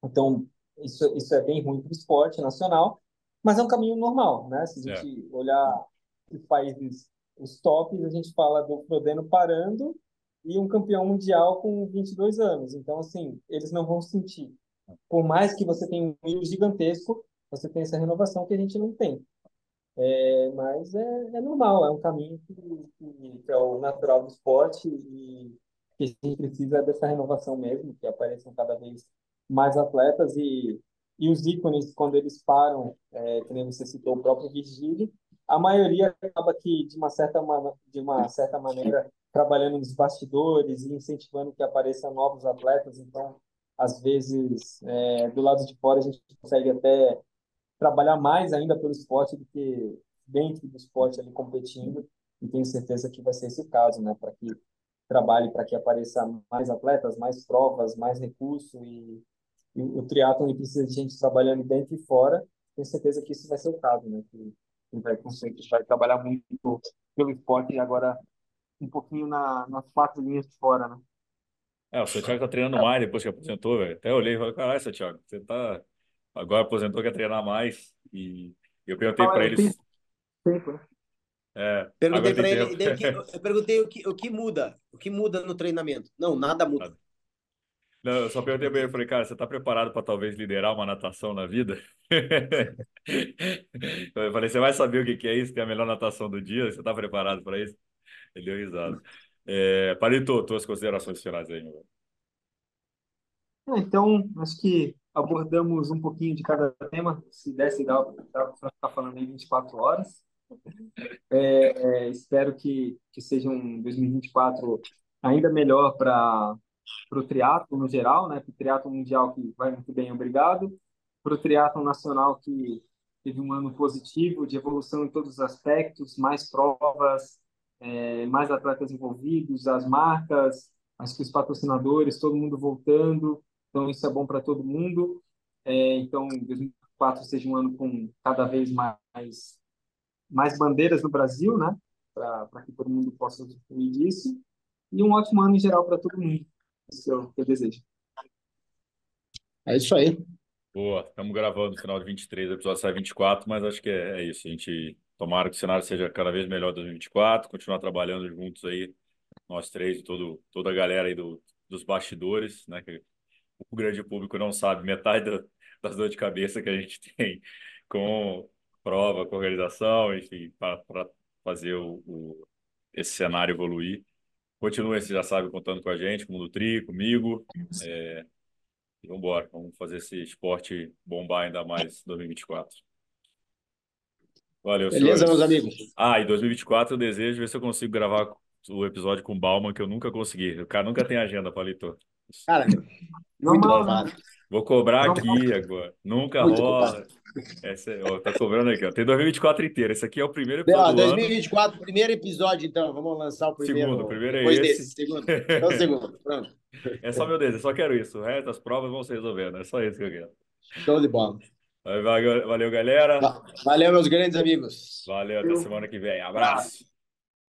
Então, isso, isso é bem ruim para o esporte nacional, mas é um caminho normal, né? Se a gente é. olhar os países, os tops, a gente fala do Frodeno parando e um campeão mundial com 22 anos. Então, assim, eles não vão sentir. Por mais que você tenha um nível gigantesco, você tem essa renovação que a gente não tem. É, mas é, é normal, é um caminho que, que, que, é o natural do esporte e que a gente precisa dessa renovação mesmo, que apareçam cada vez mais atletas e, e os ícones, quando eles param, é, que nem você citou, o próprio Virgílio, a maioria acaba que, de uma certa, de uma certa maneira, trabalhando nos bastidores e incentivando que apareçam novos atletas. Então, às vezes, é, do lado de fora, a gente consegue até trabalhar mais ainda pelo esporte do que dentro do esporte ali competindo. E tenho certeza que vai ser esse o caso, né? Para que trabalhe, para que apareça mais atletas, mais provas, mais recurso e, e o triatlon precisa de gente trabalhando dentro e fora. Tenho certeza que isso vai ser o caso, né? Que, vai, vai trabalhar muito pelo esporte e agora um pouquinho na, nas quatro linhas de fora, né? É, o Santiago tá treinando mais depois que aposentou, velho. Até olhei e falei, caralho, Santiago, você tá. Agora aposentou, quer treinar mais. E eu perguntei para eles. Tempo, né? É, perguntei para ele, eu perguntei o que, o que muda, o que muda no treinamento. Não, nada muda. Não, eu só perguntei para ele, falei, cara, você está preparado para talvez liderar uma natação na vida? eu falei, você vai saber o que é isso, que é a melhor natação do dia, você está preparado para isso? Ele deu risada. É, Palito, tuas considerações finais aí, meu é, Então, acho que abordamos um pouquinho de cada tema. Se desse, dá para ficar falando aí 24 horas. É, é, espero que, que seja um 2024 ainda melhor para o triatlo no geral, né? Para o triatlo mundial que vai muito bem, obrigado. Para o triatlo nacional que teve um ano positivo de evolução em todos os aspectos, mais provas, é, mais atletas envolvidos, as marcas, acho que os patrocinadores, todo mundo voltando, então isso é bom para todo mundo. É, então, 2024 seja um ano com cada vez mais mais bandeiras no Brasil, né? Para que todo mundo possa usufruir disso. E um ótimo ano em geral para todo mundo. Isso é o que eu desejo. É isso aí. Boa, estamos gravando no final de 23, o episódio sai 24, mas acho que é, é isso. A gente Tomara que o cenário seja cada vez melhor em 2024, continuar trabalhando juntos aí, nós três e todo, toda a galera aí do, dos bastidores, né? Que o grande público não sabe metade do, das dores de cabeça que a gente tem com prova, com organização, enfim, para fazer o, o, esse cenário evoluir. Continue, você já sabe, contando com a gente, com o Nutri, comigo. É, e vamos embora, vamos fazer esse esporte bombar ainda mais em 2024. Valeu, Beleza, senhores. meus amigos. Ah, em 2024 eu desejo ver se eu consigo gravar o episódio com o Bauman, que eu nunca consegui. O cara nunca tem agenda, Palito. Cara, muito louvado. Vou cobrar não, aqui não. agora. Nunca muito rola. Essa, é, ó, tá cobrando aqui, ó. Tem 2024 inteiro. Esse aqui é o primeiro episódio. Ó, 2024, ano. primeiro episódio, então. Vamos lançar o primeiro. Segundo, o primeiro é esse. Desse, segundo. Então, segundo. Pronto. É só meu Deus, eu só quero isso. O resto das provas vão se resolvendo. É só isso que eu quero. Show de bola. Valeu, valeu, galera. Valeu, meus grandes amigos. Valeu, até semana que vem. Abraço.